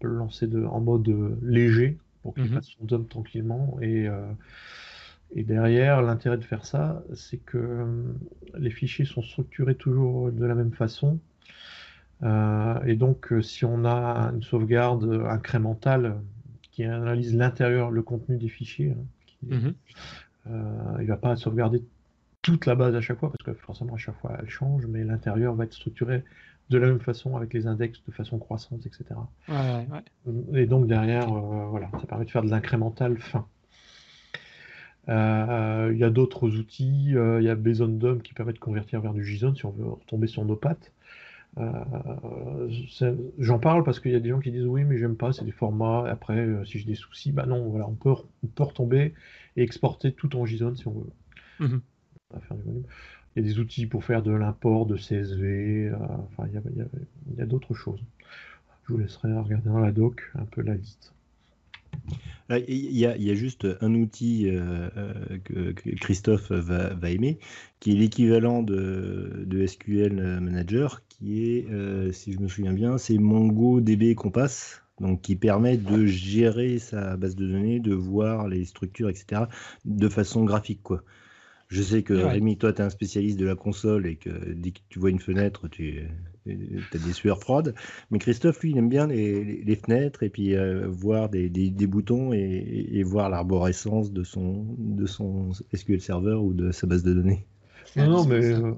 peut le lancer de, en mode léger pour qu'il mhm. fasse son dump tranquillement. Et, euh, et derrière, l'intérêt de faire ça, c'est que euh, les fichiers sont structurés toujours de la même façon. Euh, et donc, si on a une sauvegarde incrémentale qui analyse l'intérieur, le contenu des fichiers, hein, mhm. il ne va pas sauvegarder toute la base à chaque fois, parce que forcément à chaque fois elle change, mais l'intérieur va être structuré de la même façon avec les index de façon croissante, etc. Et donc derrière, euh, voilà, ça permet de faire de l'incrémental fin. Euh, il y a d'autres outils, euh, il y a BSON qui permet de convertir vers du JSON si on veut retomber sur nos pattes. J'en parle parce qu'il y a des gens qui disent oui mais j'aime pas, c'est des formats, après si j'ai des soucis, bah non, voilà, on peut, on peut retomber et exporter tout en JSON si on veut. Mhm. faire du volume. Il y a des outils pour faire de l'import de CSV, euh, enfin, il y a, d'autres choses. Je vous laisserai regarder dans la doc un peu la liste. Il y, a, juste un outil euh, euh, que, Christophe va, aimer, qui est l'équivalent de, SQL Manager, qui est, si je me souviens bien, c'est MongoDB Compass, donc qui permet de gérer sa base de données, de voir les structures, etc., de façon graphique. quoi. Je sais que Rémi, toi, tu es un spécialiste de la console et que dès que tu vois une fenêtre, tu as des sueurs froides. Mais Christophe, lui, il aime bien les, fenêtres et puis euh, voir des, boutons et, voir l'arborescence de son, de son SQL Server ou de sa base de données. Non, non, mais euh,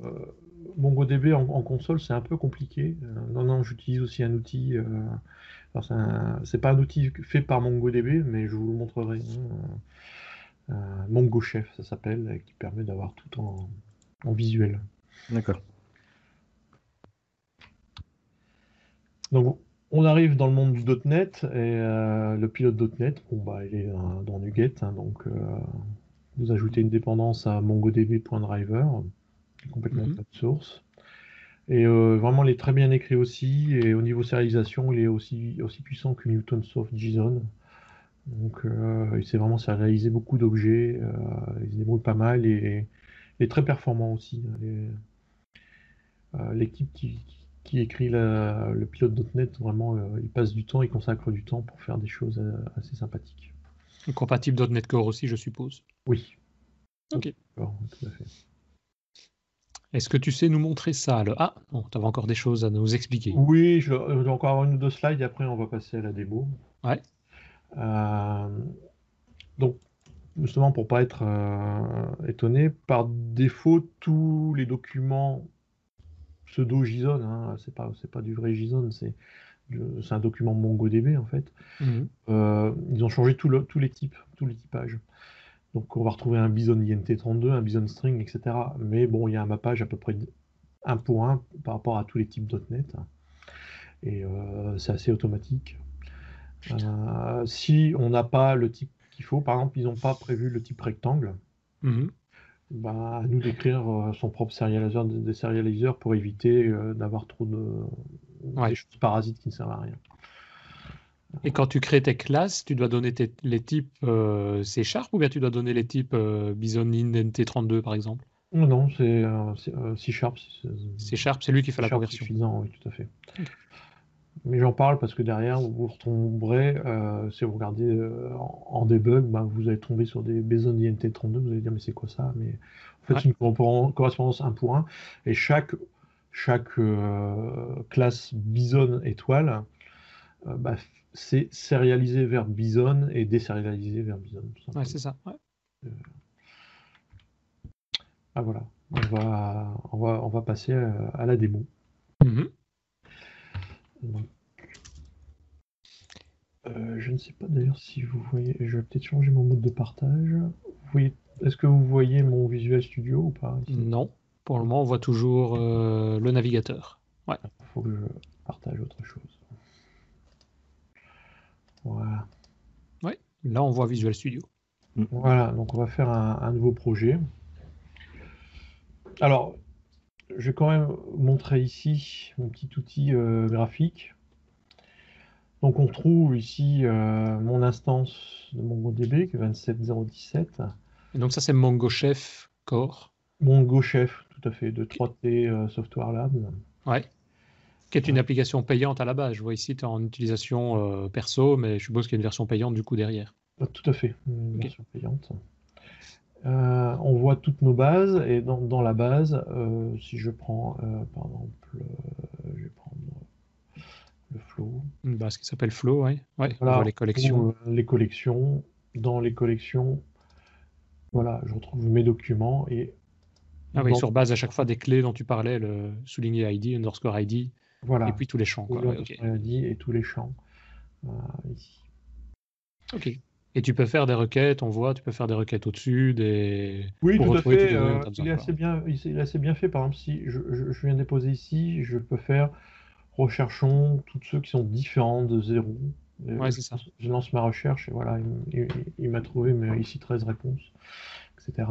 MongoDB en, console, c'est un peu compliqué. Euh, non, non, j'utilise aussi un outil. c'est pas un outil fait par MongoDB, mais je vous le montrerai. Hein. Mongo Chef, ça s'appelle, qui permet d'avoir tout en, visuel. D'accord. Donc, on arrive dans le monde du .NET et euh, le pilote .NET, bon bah, il est dans, NuGet, hein, donc euh, vous ajoutez une dépendance à MongoDB.driver, complètement mm source. Et euh, vraiment, il est très bien écrit aussi. Et au niveau serialisation, il est aussi, aussi puissant que Newtonsoft JSON. Donc, euh, il s'est vraiment réalisé beaucoup d'objets. Euh, il se débrouille pas mal et, est très performant aussi. Euh, l'équipe qui, écrit le pilote.net, vraiment, il passe du temps, il consacre du temps pour faire des choses assez sympathiques. Compatible .NET Core aussi, je suppose. Oui. Ok. Est-ce que tu sais nous montrer ça le... Ah, non, tu avais encore des choses à nous expliquer. Oui, je vais encore avoir une ou deux slides et après on va passer à la démo. Ouais. Euh, donc, justement, pour pas être euh, étonné, par défaut, tous les documents pseudo JSON, hein, c'est pas c'est pas du vrai JSON, c'est c'est un document MongoDB en fait. Mhm. Euh, ils ont changé tous les types, tous les typages. Donc on va retrouver un bison INT32, un bison string, etc. Mais bon, il y a un mappage à peu près un pour un par rapport à tous les types .NET. Et c'est assez automatique. Euh, si on n'a pas le type qu'il faut, par exemple, ils n'ont pas prévu le type rectangle, bah, à nous d'écrire euh, son propre serializer, des serializers pour éviter euh, d'avoir trop de choses parasites qui ne servent à rien. Et quand tu crées tes classes, tu dois donner les types C Sharp ou bien tu dois donner les types Bison NT32 par exemple? Non, c'est C Sharp. C Sharp, c'est lui qui fait la conversion. oui, tout à fait. Mais j'en parle parce que derrière, vous retomberez, euh, si vous regardez euh, en, debug, bah, vous allez tomber sur des Bison INT32, vous allez dire mais c'est quoi ça? Mais en fait, c'est une correspondance un pour un. Et chaque, chaque euh, classe Bison étoile, bah, c'est sérialisé vers Bison et désérialisé vers Bison. Ouais, c'est ça. Ah voilà, on va, on va, on va passer à, la démo. Euh, je ne sais pas d'ailleurs si vous voyez. Je vais peut-être changer mon mode de partage. Est-ce que vous voyez mon Visual Studio ou pas Non. Pour le moment, on voit toujours euh, le navigateur. Ouais. Il faut que je partage autre chose. Voilà. Ouais. Là, on voit Visual Studio. Voilà. Donc, on va faire un, nouveau projet. alors, je vais quand même montrer ici mon petit outil euh, graphique. Donc on trouve ici euh, mon instance de MongoDB qui est 27017. Et donc ça c'est Mongo Chef Core. Mongo Chef, tout à fait, de 3T Software Lab. Ouais. Qui est une application payante à la base. Je vois ici, tu es en utilisation perso, mais je suppose qu'il y a une version payante du coup derrière. Tout à fait, une version payante. Euh, on voit toutes nos bases et dans, la base, euh, si je prends euh, par exemple, je vais prendre le flow. Une base qui s'appelle flow, oui. Ouais, les collections. les collections. Dans les collections, voilà, je retrouve mes documents et. Ah oui, sur base à chaque fois des clés dont tu parlais, le souligner ID, underscore ID, voilà. et puis tous les champs. Quoi. ID et tous les champs ici. Ok. Et tu peux faire des requêtes, on voit, tu peux faire des requêtes au-dessus, des. Oui, tout à fait. Euh, il, est assez bien, il est assez bien fait. Par exemple, si je, je, viens déposer ici, je peux faire recherchons tous ceux qui sont différents de 0. Euh, ouais, c'est ça. Je lance ma recherche et voilà, il, m'a trouvé mais ici 13 réponses, etc.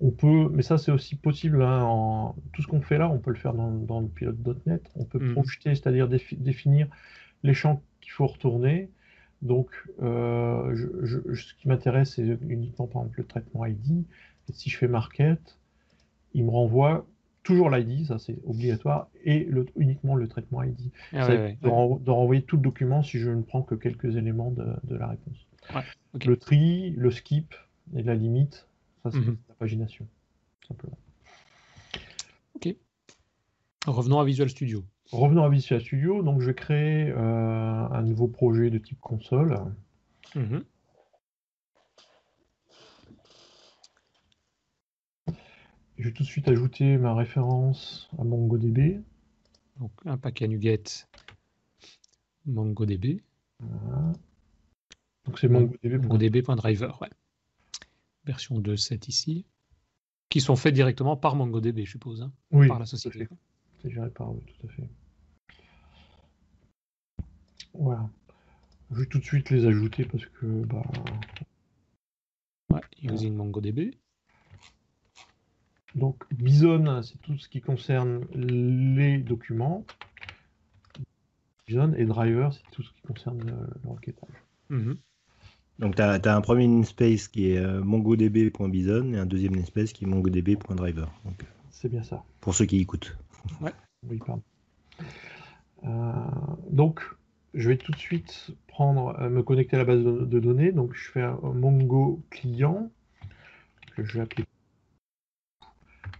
On peut, mais ça c'est aussi possible, hein, en, tout ce qu'on fait là, on peut le faire dans, dans le pilote.net. On peut mhm. projeter, c'est-à-dire définir les champs qu'il faut retourner donc, euh, ce qui m'intéresse, c'est uniquement par exemple le traitement ID. Et si je fais market, il me renvoie toujours l'ID, ça c'est obligatoire, et uniquement le traitement ID. Ah ça de, renvoyer tout le document si je ne prends que quelques éléments de, la réponse. Le tri, le skip et la limite, ça c'est mhm. la pagination, simplement. Ok. Revenons à Visual Studio. Revenons à Visual Studio, donc je vais créer euh, un nouveau projet de type console. Mhm. Je vais tout de suite ajouter ma référence à MongoDB. Donc un paquet NuGet MongoDB. Donc c'est MongoDB. MongoDB.driver, ouais. Version 2.7 ici. Qui sont faits directement par MongoDB, je suppose, hein, oui, par la société. C'est géré par eux, tout à fait. Voilà. Je vais tout de suite les ajouter parce que. Bah... Ouais, using MongoDB. Donc, Bison, c'est tout ce qui concerne les documents. Bison et Driver, c'est tout ce qui concerne le, requêtage. Mhm. Donc, tu as, un premier namespace qui est euh, mongodb.bison et un deuxième namespace qui est mongodb.driver. C'est bien ça. Pour ceux qui écoutent. Ouais. Oui, pardon. Euh, donc, je vais tout de suite prendre, euh, me connecter à la base de, données. Donc, je fais un, Mongo client que je vais appeler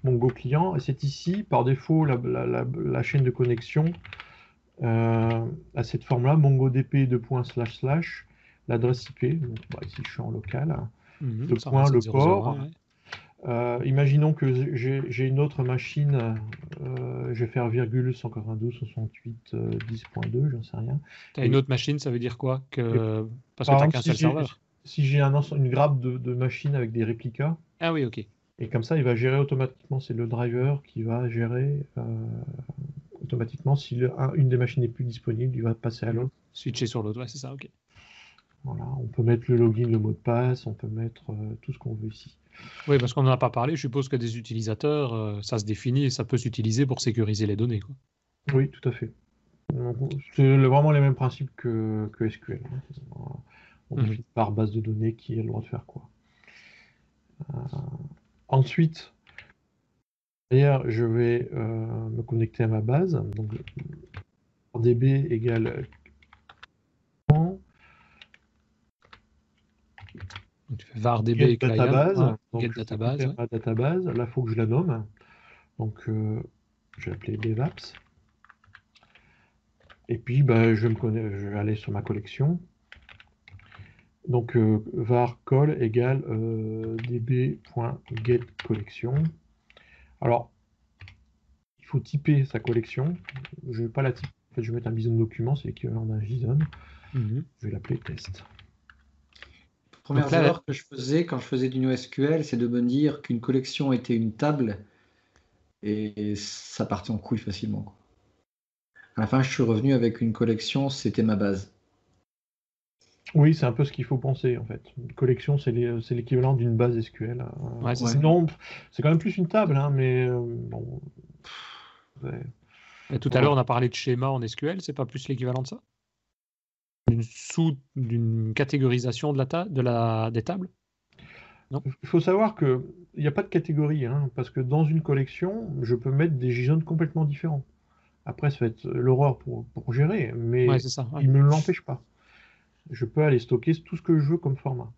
Mongo client. Et c'est ici, par défaut, la, chaîne de connexion euh, à cette forme-là, MongoDB slash l'adresse IP. Donc, bah, ici, je suis en local. Mhm, le point, le port. Euh, imaginons que j'ai une autre machine, euh, je vais faire virgule 192, 68, 10.2, j'en sais rien. Tu as une autre machine, ça veut dire quoi que... Parce que tu n'as qu'un seul serveur Si j'ai un, une grappe de, de machines avec des réplicas. Ah oui, ok. Et comme ça, il va gérer automatiquement, c'est le driver qui va gérer euh, automatiquement. Si une des machines n'est plus disponible, il va passer à l'autre. Switcher sur l'autre, ouais, c'est ça, ok. Voilà, on peut mettre le login, le mot de passe, on peut mettre tout ce qu'on veut ici. Oui, parce qu'on n'en a pas parlé. Je suppose que des utilisateurs, euh, ça se définit et ça peut s'utiliser pour sécuriser les données. Quoi. Oui, tout à fait. C'est vraiment les mêmes principes que, SQL. Hein. On mhm. définit par base de données qui a le droit de faire quoi. Euh, ensuite, d'ailleurs, je vais euh, me connecter à ma base. Donc, db égale Donc, tu fais var db database. Ah, get database. database. Là, il faut que je la nomme. Donc, euh, je vais appeler devaps. Et puis, bah, je, vais me je vais aller sur ma collection. Donc, euh, var call égale euh, db.getCollection. Alors, il faut typer sa collection. Je ne vais pas la typer. En fait, je vais mettre un bison document, c'est l'équivalent d'un JSON. Mhm. Je vais l'appeler test. Première erreur que je faisais quand je faisais du NoSQL, c'est de me dire qu'une collection était une table et ça partait en couille facilement. À la fin, je suis revenu avec une collection, c'était ma base. Oui, c'est un peu ce qu'il faut penser en fait. Une collection, c'est l'équivalent d'une base SQL. Ouais, c'est quand même plus une table, hein, mais euh, bon. Et tout à l'heure, on a parlé de schéma en SQL, c'est pas plus l'équivalent de ça? D'une sous d'une catégorisation de la, de la des tables? Il faut savoir qu'il n'y a pas de catégorie, hein, parce que dans une collection, je peux mettre des JSON complètement différents. Après, ça va être l'horreur pour, pour, gérer, mais il ne me l'empêche pas je peux aller stocker tout ce que je veux comme format.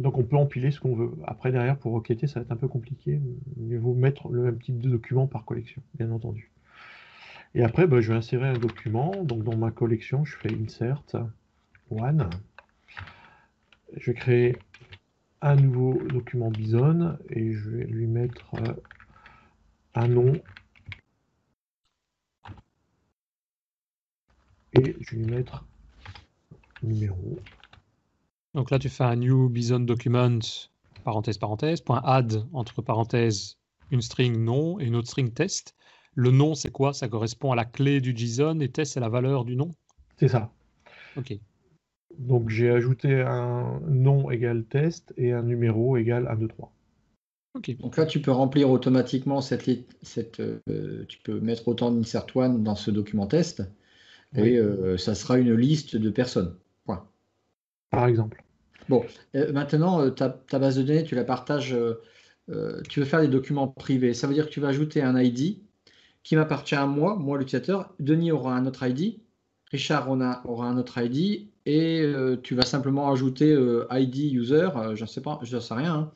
Donc on peut empiler ce qu'on veut. Après derrière pour requêter ça va être un peu compliqué. Il vaut mettre le même type de document par collection, bien entendu. Et après bah, je vais insérer un document. Donc dans ma collection je fais insert one. Je vais créer un nouveau document Bison et je vais lui mettre euh, un nom et je vais lui mettre numéro. Donc là, tu fais un new bison document, parenthèse, parenthèse, point add, entre parenthèses, une string nom et une autre string test. Le nom, c'est quoi? Ça correspond à la clé du JSON et test, c'est la valeur du nom? C'est ça. Ok. Donc j'ai ajouté un nom égal test et un numéro égal 1, 2, 3. Ok. Donc là, tu peux remplir automatiquement cette, cette euh, tu peux mettre autant d'insert one dans ce document test et euh, ça sera une liste de personnes par exemple. Bon, euh, maintenant, euh, ta, base de données, tu la partages, euh, tu veux faire des documents privés. Ça veut dire que tu vas ajouter un ID qui m'appartient à moi, moi l'utilisateur. Denis aura un autre ID, Richard aura, un autre ID, et tu vas simplement ajouter ID user, je ne sais pas, je ne sais rien,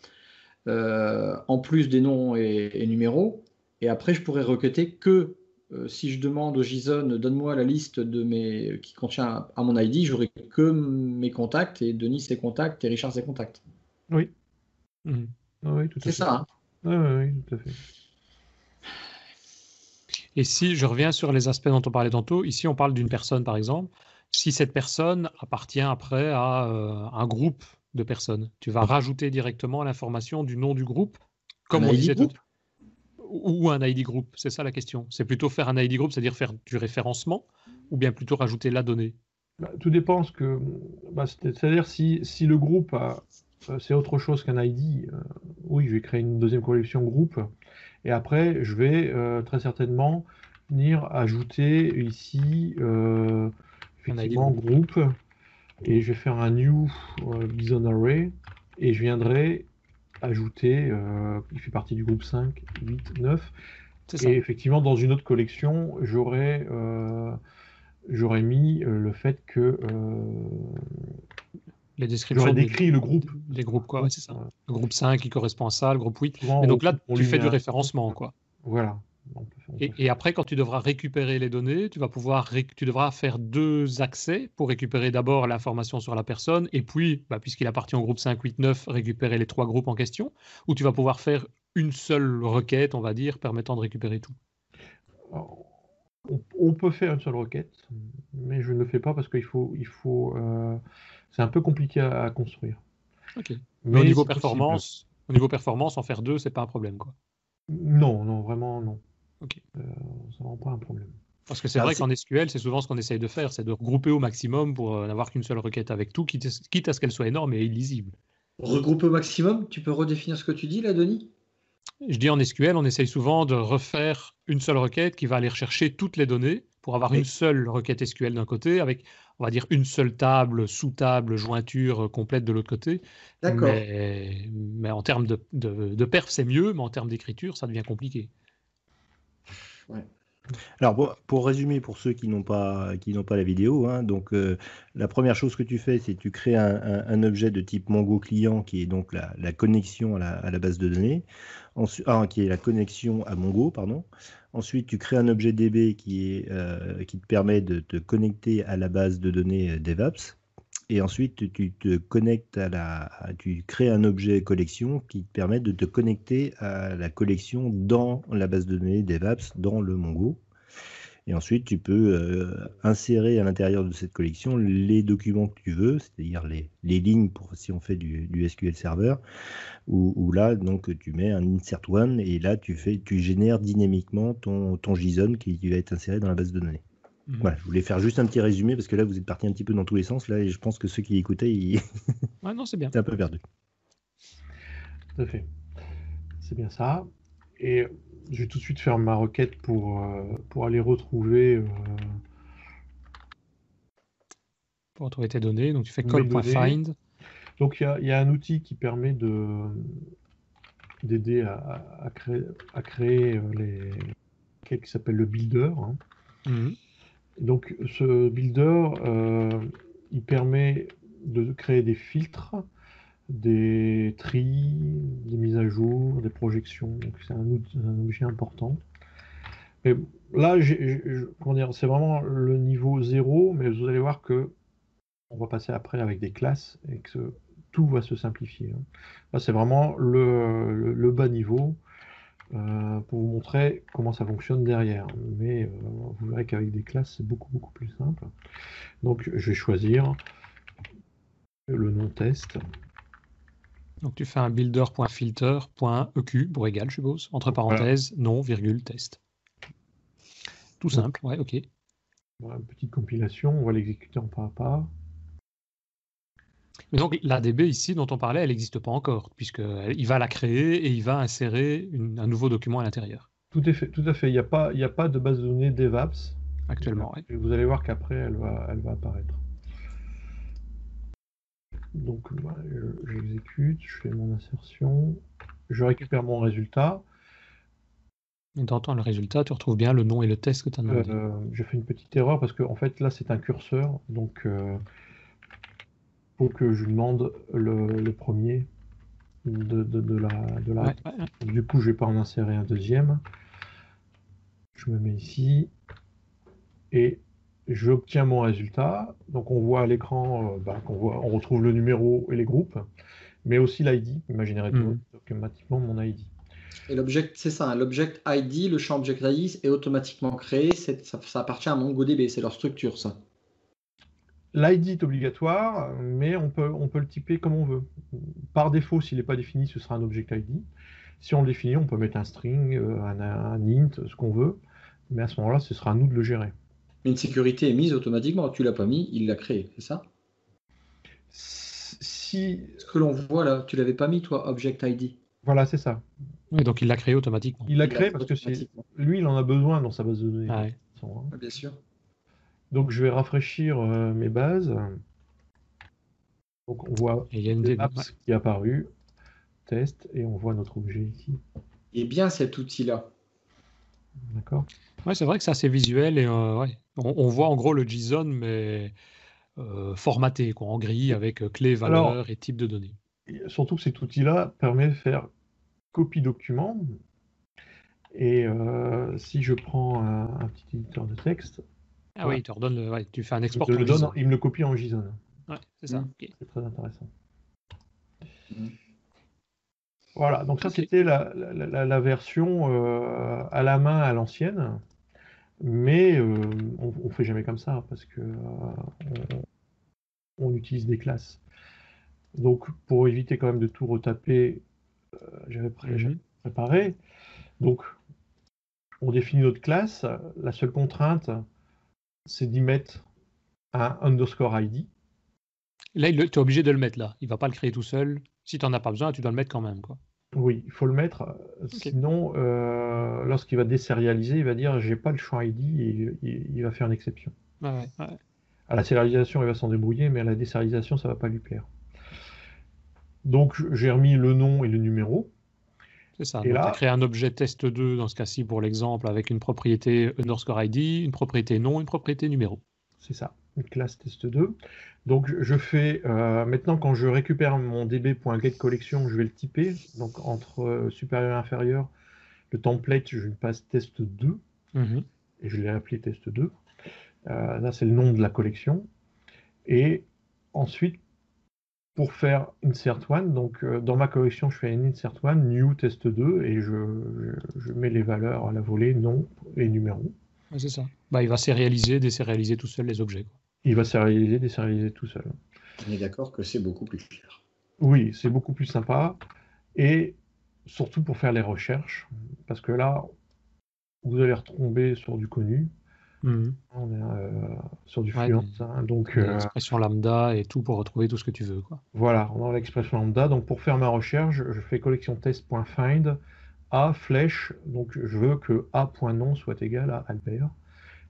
hein, en plus des noms et, et numéros. Et après, je pourrais requêter que euh, si je demande au JSON, donne-moi la liste de mes qui contient à mon ID, j'aurai que mes contacts et Denis ses contacts et Richard ses contacts. Oui. Mhm. oui C'est ça. Hein oui, tout à fait. Et si je reviens sur les aspects dont on parlait tantôt, ici on parle d'une personne par exemple. Si cette personne appartient après à euh, un groupe de personnes, tu vas rajouter directement l'information du nom du groupe, comme on disait tout ou un ID group C'est ça la question. C'est plutôt faire un ID group, c'est-à-dire faire du référencement, ou bien plutôt rajouter la donnée? Bah, Tout dépend. Ce que, bah, c'est-à-dire si, si, le groupe euh, c'est autre chose qu'un ID, euh, oui, je vais créer une deuxième collection groupe. Et après, je vais euh, très certainement venir ajouter ici effectivement groupe. Et je vais faire un new bison array. Et je viendrai ajouté, euh, il fait partie du groupe 5, 8, 9. Et effectivement, dans une autre collection, j'aurais euh, mis euh, le fait que les descriptions. J'aurais décrit le groupe. Les groupes, quoi, c'est ça. Le groupe 5 qui correspond à ça, le groupe 8. Et donc là, tu fais du référencement, quoi. Voilà. Et, après, quand tu devras récupérer les données, tu vas pouvoir tu devras faire deux accès pour récupérer d'abord l'information sur la personne et puis, bah, puisqu'il appartient au groupe 5, 8, 9, récupérer les trois groupes en question. Ou tu vas pouvoir faire une seule requête, on va dire, permettant de récupérer tout. on, peut faire une seule requête, mais je ne le fais pas parce qu'il faut, il faut, euh, c'est un peu compliqué à, construire. Mais, au niveau performance, au niveau performance, en faire deux, c'est pas un problème, quoi. Non, non, vraiment non. Ok. Euh, ça rend pas un problème. Parce que c'est vrai qu'en SQL, c'est souvent ce qu'on essaye de faire, c'est de regrouper au maximum pour euh, n'avoir qu'une seule requête avec tout, quitte, à ce qu'elle soit énorme et illisible. Regrouper au maximum, tu peux redéfinir ce que tu dis là, Denis? Je dis en SQL, on essaye souvent de refaire une seule requête qui va aller chercher toutes les données pour avoir une seule requête SQL d'un côté, avec, on va dire, une seule table, sous-table, jointure complète de l'autre côté. D'accord. Mais, en termes de, de perf, c'est mieux, mais en termes d'écriture, ça devient compliqué. Alors pour, résumer pour ceux qui n'ont pas la vidéo, hein, donc euh, la première chose que tu fais, c'est tu crées un, objet de type Mongo client qui est donc la, connexion à la, base de données, ah, qui est la connexion à Mongo, pardon. Ensuite, tu crées un objet DB qui euh, qui te permet de te connecter à la base de données euh, DevOps. Et ensuite, tu te connectes à la, tu crées un objet collection qui te permet de te connecter à la collection dans la base de données DevApps, dans le Mongo. Et ensuite, tu peux euh, insérer à l'intérieur de cette collection les documents que tu veux, c'est-à-dire les, les, lignes pour si on fait du, SQL Server, où, là, donc, tu mets un insert one et là, tu, fais, tu génères dynamiquement ton, ton JSON qui va être inséré dans la base de données. Mhm. Voilà, je voulais faire juste un petit résumé parce que là, vous êtes parti un petit peu dans tous les sens. Là, et je pense que ceux qui écoutaient, ils Ouais, non, c'est bien. étaient un peu perdus. Tout à fait. C'est bien ça. Et je vais tout de suite faire ma requête pour, euh, pour aller retrouver. euh, Pour retrouver tes données, donc tu fais call.find. Donc il y a, il y a un outil qui permet de d'aider à, à- à créer, à créer euh, les qui s'appelle le builder. hein. Mhm. Donc ce builder, euh, il permet de créer des filtres, des tris, des mises à jour, des projections. Donc c'est un, objet important. Et là, c'est vraiment le niveau zéro, mais vous allez voir que on va passer après avec des classes et que tout va se simplifier. hein. Là, c'est vraiment le bas niveau euh, pour vous montrer comment ça fonctionne derrière. Mais euh, vous verrez qu'avec des classes, c'est beaucoup, beaucoup plus simple. Donc, je vais choisir le nom test. Donc tu fais un builder.filter.eq pour égal, je suppose, entre parenthèses, non, virgule, test. Tout simple, ouais, ok. Voilà, une petite compilation, on va l'exécuter en pas à pas. Mais donc l'ADB ici dont on parlait, elle n'existe pas encore, puisqu'il va la créer et il va insérer une- un nouveau document à l'intérieur, Tout, est fait, tout à fait, il n'y a, pas- a de base de données DevApps. actuellement. Et vous allez voir qu'après, elle va, elle va apparaître. Donc, voilà, je- j'exécute, je fais mon insertion, je récupère mon résultat. Et ton- le résultat, tu retrouves bien le nom et le test que tu as demandé. Euh, j'ai fait une petite erreur parce que en fait là c'est un curseur, donc il faut que je demande le, le premier de, de- de la, de la Ouais, ouais, ouais. Donc, Du coup, je vais pas en insérer un deuxième. Je me mets ici et j'obtiens mon résultat. Donc, on voit à l'écran euh, bah, qu'on voit, on retrouve le numéro et les groupes, mais aussi l'ID. Il m'a généré Mhm. automatiquement mon ID. Et l'object, c'est ça, hein, l'object ID, le champ object ID est automatiquement créé, ça, ça appartient à MongoDB, c'est leur structure, ça. L'ID est obligatoire, mais on peut, on peut le typer comme on veut. Par défaut, s'il n'est pas défini, ce sera un object ID. Si on le définit, on peut mettre un string, euh, un, un int, ce qu'on veut. Mais à ce moment-là, ce sera à nous de le gérer. Une sécurité est mise automatiquement, tu l'as pas mis, il l'a créé, c'est ça? Si, Ce que l'on voit là, tu l'avais pas mis, toi, object ID. voilà, c'est ça. Oui, donc il l'a créé automatiquement. Il l'a créé parce que lui, il en a besoin dans sa base de données. Ah hein. Ouais, Bien sûr. Donc je vais rafraîchir euh, mes bases. Donc on voit Et il y a une des dé- apps ouais. qui est apparu, test, et on voit notre objet ici. Et bien cet outil-là. D'accord Ouais, c'est vrai que c'est assez visuel et euh, ouais. on, on voit en gros le JSON, mais euh, formaté, quoi, en gris, avec clé, valeur Alors- et type de données. Et surtout que cet outil-là permet de faire copie document. Et euh, si je prends un, un petit éditeur de texte, Ah oui, il te redonne le- ouais, tu fais un je export te le donne, JSON. il me le copie en JSON. Ouais, c'est ça. Mm. C'est très intéressant. Mm. Voilà, donc ça c'était la, la- la- la version euh, à la main à l'ancienne, mais euh, on, on fait jamais comme ça parce que euh, on, on utilise des classes. Donc pour éviter quand même de tout retaper, euh, j'avais pré- Mhm. j'avais préparé. Donc on définit notre classe. La seule contrainte, c'est d'y mettre un underscore ID. Là, tu es obligé de le mettre là. Il va pas le créer tout seul. Si tu n'en as pas besoin, tu dois le mettre quand même. Quoi. Oui, il faut le mettre. euh, Sinon, euh, lorsqu'il va désérialiser, il va dire j'ai pas le champ ID et il, va faire une exception. Ouais, ouais, ouais. À la sérialisation, il va s'en débrouiller, mais à la désérialisation, ça va pas lui plaire. Donc, j'ai remis le nom et le numéro. C'est ça. Et là- tu as créé un objet test2 dans ce cas-ci pour l'exemple avec une propriété underscore ID, une propriété nom, une propriété numéro. C'est ça, une classe test2. Donc, je- fais euh, maintenant quand je récupère mon db.getCollection, je vais le typer. Donc, entre euh, supérieur et inférieur, le template, je lui passe test2 Mhm. et je l'ai appelé test2. Euh, là, c'est le nom de la collection. Et ensuite, pour faire insert one, donc euh, dans ma collection, je fais un insert one, new test2, et je, je- je mets les valeurs à la volée, nom et numéro. Ouais, c'est ça. Bah, il va sérialiser, désérialiser tout seul les objets. quoi. Il va sérialiser, désérialiser tout seul. On est d'accord que c'est beaucoup plus clair. Oui, c'est beaucoup plus sympa. Et surtout pour faire les recherches, parce que là, vous allez retomber sur du connu. Mhm. On est euh, sur du Ouais, fluent. des- hein. donc, Des euh, lambda et tout pour retrouver tout ce que tu veux. Quoi. Voilà, on a l'expression lambda. Donc pour faire ma recherche, je fais collection test.find a flèche. Donc je veux que a.nom soit égal à Albert.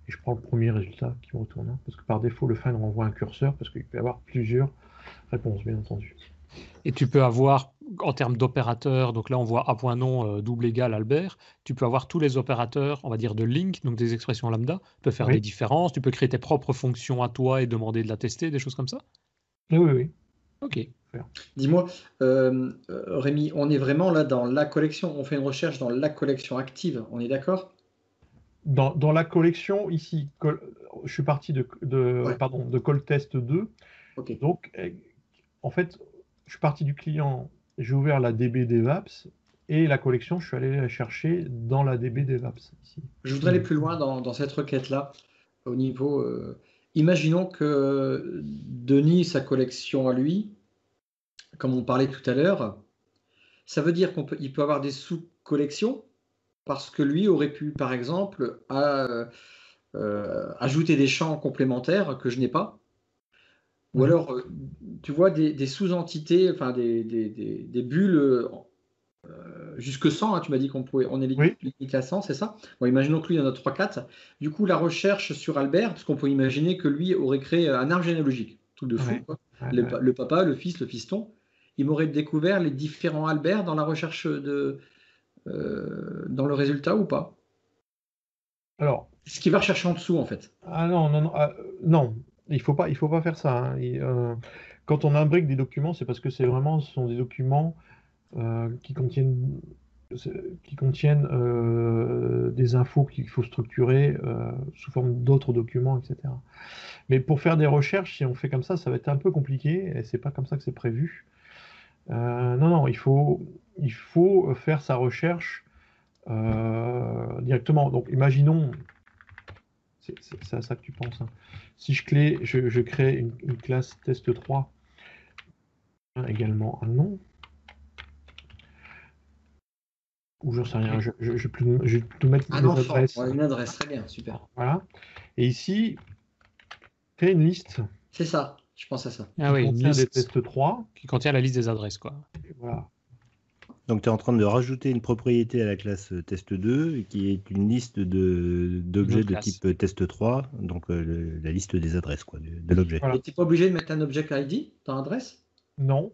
Et je prends le premier résultat qui me retourne. hein, parce que par défaut, le find renvoie un curseur parce qu'il peut y avoir plusieurs réponses, bien entendu. Et tu peux avoir, en termes d'opérateurs, donc là on voit A.nom euh, double égal Albert, tu peux avoir tous les opérateurs, on va dire de link, donc des expressions lambda, tu peux faire Oui. des différences, tu peux créer tes propres fonctions à toi et demander de la tester, des choses comme ça? Oui, oui, oui. Ok. Dis-moi, euh, euh, Rémi, on est vraiment là dans la collection, on fait une recherche dans la collection active, on est d'accord? Dans, dans la collection, ici, col- je suis parti de, de, Ouais. pardon, de call test 2. Ok. Donc, euh, en fait, je suis parti du client, j'ai ouvert la DB DevApps et la collection, je suis allé la chercher dans la DB DevApps. Ici. Je voudrais aller plus loin dans, cette requête-là, au niveau. euh, imaginons que Denis, sa collection à lui, comme on parlait tout à l'heure, ça veut dire qu'on peut, avoir des sous-collections parce que lui aurait pu, par exemple, euh, ajouter des champs complémentaires que je n'ai pas. Ou alors, euh, tu vois, des, des sous-entités, enfin des, des- des- bulles euh, jusque 100, hein, tu m'as dit qu'on pouvait, on est Oui. limité à 100, c'est ça? Bon, imaginons que lui, il y en a 3-4. Du coup, la recherche sur Albert, parce qu'on peut imaginer que lui aurait créé un arbre généalogique, truc de fou. Ouais. quoi. Ouais, Le, ouais. pa- le papa, le fils, le fiston, il m'aurait découvert les différents Albert dans la recherche de, euh, dans le résultat ou pas? Alors, Ce qu'il va rechercher en dessous, en fait. ah non, non, non, ah, non, il faut pas, il faut pas faire ça. hein. Euh, quand on imbrique des documents, c'est parce que c'est vraiment, ce sont des documents euh, qui contiennent, qui contiennent euh, des infos qu'il faut structurer sous forme d'autres documents, etc. Mais pour faire des recherches, si on fait comme ça, ça va être un peu compliqué et c'est pas comme ça que c'est prévu. Non, non, il faut, il faut faire sa recherche directement. Donc, imaginons, c'est c'est- c'est à ça que tu penses. hein. Si je, clé, je, je crée une, une classe test3 hein, également un nom, ou j'en sais rien, je, je, je vais plus- je vais plutôt mettre Un des enfant, adresses. ouais, une adresse, très bien, super. Voilà. Et ici, créer une liste C'est ça, je pense à ça. Ah qui oui, une contient des liste tests 3. qui contient la liste des adresses. Quoi. Et voilà. Donc tu es en train de rajouter une propriété à la classe euh, test2 qui est une liste de- d'objets de type test3, donc euh, le- la liste des adresses quoi, de, de l'objet. Voilà. Tu n'es pas obligé de mettre un object ID dans l'adresse Non,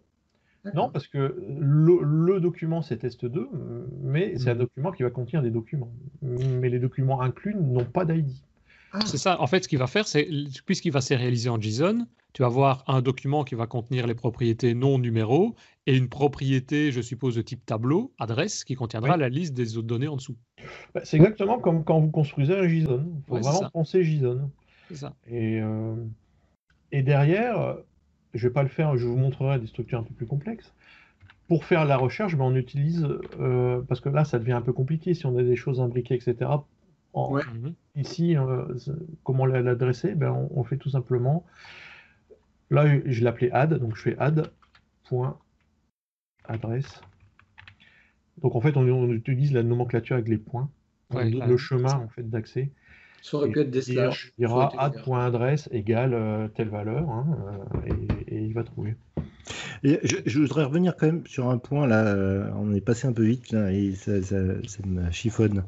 non, parce que le, le document c'est test 2, mais c'est un Mhm. document qui va contenir des documents. Mais les documents inclus n'ont pas d'ID. Ah, C'est ça, en fait, ce qu'il va faire, c'est, puisqu'il va sérialiser en JSON, tu vas avoir un document qui va contenir les propriétés nom, numéro, et une propriété, je suppose, de type tableau, adresse, qui contiendra Oui. la liste des autres données en dessous. Bah, c'est exactement comme quand vous construisez un JSON. Il faut Ouais, vraiment ça. penser JSON. C'est ça. Et, euh, et derrière, je vais pas le faire, je vous montrerai des structures un peu plus complexes. Pour faire la recherche, ben, on utilise, euh, parce que là, ça devient un peu compliqué si on a des choses imbriquées, etc. En- Ouais. Mhm. Ici, euh, comment la- l'adresser? Ben, on, on fait tout simplement. Là, je l'appelais add, donc je fais add.adresse. Donc en fait, on, on utilise la nomenclature avec les points, Ouais, le, chemin en fait d'accès. Ça aurait pu être des Il slash. dira être égal. add.adresse égale euh, telle valeur, hein, euh, et, et il va trouver. Et je, je voudrais revenir quand même sur un point là, euh, on est passé un peu vite là, et ça, ça- ça me chiffonne.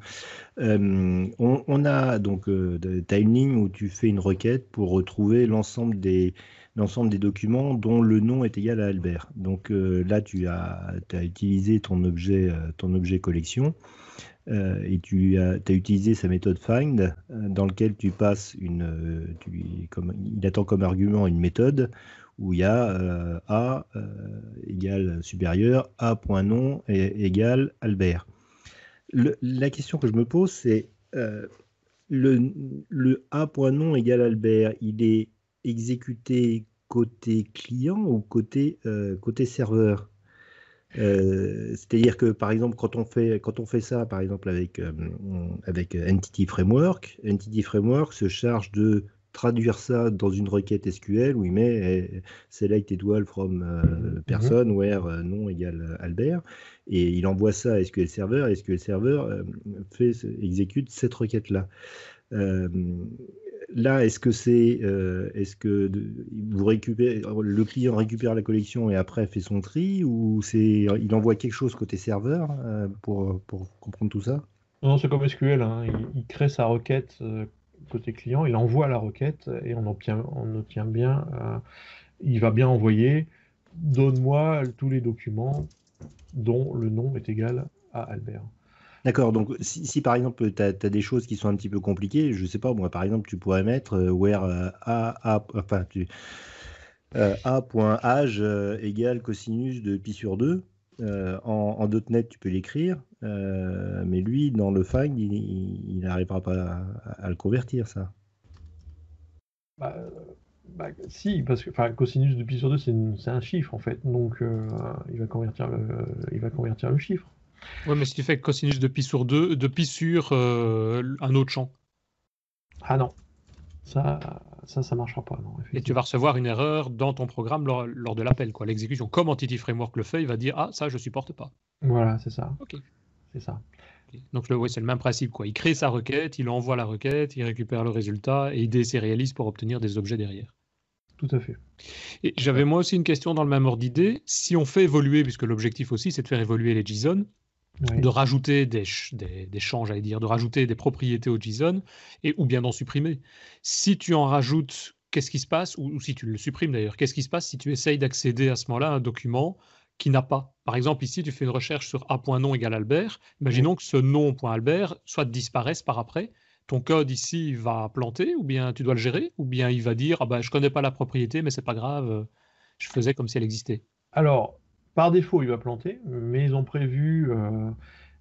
Euh, on, on a donc euh, une ligne où tu fais une requête pour retrouver l'ensemble des l'ensemble des documents dont le nom est égal à Albert. Donc euh, là tu as, utilisé ton objet euh, ton objet collection euh, et tu as, utilisé sa méthode find dans lequel tu passes une comme, il attend comme argument une méthode où il y a A égale supérieur, A.nom est égal Albert. La question que je me pose, c'est le, le A.nom égale Albert, il est exécuté côté client ou côté, euh, côté serveur? Euh, C'est-à-dire que par exemple, quand on fait, quand on fait ça, par exemple avec, euh, avec Entity Framework, Entity Framework se charge de traduire ça dans une requête SQL où il met eh, select étoile from euh, person where euh, nom égale Albert. Et il envoie ça à SQL Server et SQL Server euh, fait, exécute cette requête là. Là, est-ce que c'est, est-ce que vous récupérez, le client récupère la collection et après fait son tri, ou c'est, il envoie quelque chose côté serveur pour, pour comprendre tout ça? Non, c'est comme SQL. Hein. Il, crée sa requête côté client, il envoie la requête et on obtient bien. il va bien envoyer. Donne-moi tous les documents dont le nom est égal à Albert. D'accord, donc si, par exemple tu as, des choses qui sont un petit peu compliquées, je sais pas, moi par exemple tu pourrais mettre euh, where euh, a, a, enfin, tu, euh, a.age égale cosinus de pi sur 2. en, en .NET tu peux l'écrire, mais lui dans le FAG il n'arrivera pas à, le convertir ça. Bah, bah, si, parce que cosinus de pi sur 2 c'est un chiffre en fait, donc il, va convertir le, il va convertir le chiffre. Ouais, mais si tu fais cosinus de pi sur 2, de pi sur euh, un autre champ. Ah non, ça, ça, ça marchera pas. Non, et tu vas recevoir une erreur dans ton programme lors, de l'appel, quoi. L'exécution, comme Entity Framework le fait, il va dire ah ça je supporte pas. Voilà, c'est ça. Ok. C'est ça. Donc le, c'est le même principe, quoi. Il crée sa requête, il envoie la requête, il récupère le résultat et il désérialise pour obtenir des objets derrière. Tout à fait. Et j'avais moi aussi une question dans le même ordre d'idée. Si on fait évoluer, puisque l'objectif aussi c'est de faire évoluer les JSON, de rajouter des, des, champs, j'allais dire, de rajouter des propriétés au JSON, et, ou bien d'en supprimer. Si tu en rajoutes, qu'est-ce qui se passe, ou, si tu le supprimes d'ailleurs, qu'est-ce qui se passe si tu essayes d'accéder à ce moment-là à un document qui n'a pas? Par exemple, ici, tu fais une recherche sur a.nom égale Albert, imaginons que ce nom.albert soit disparaisse par après, ton code ici va planter, ou bien tu dois le gérer, ou bien il va dire, ah ben, je connais pas la propriété, mais c'est pas grave, je faisais comme si elle existait. Alors, par défaut, il va planter, mais ils ont prévu, euh,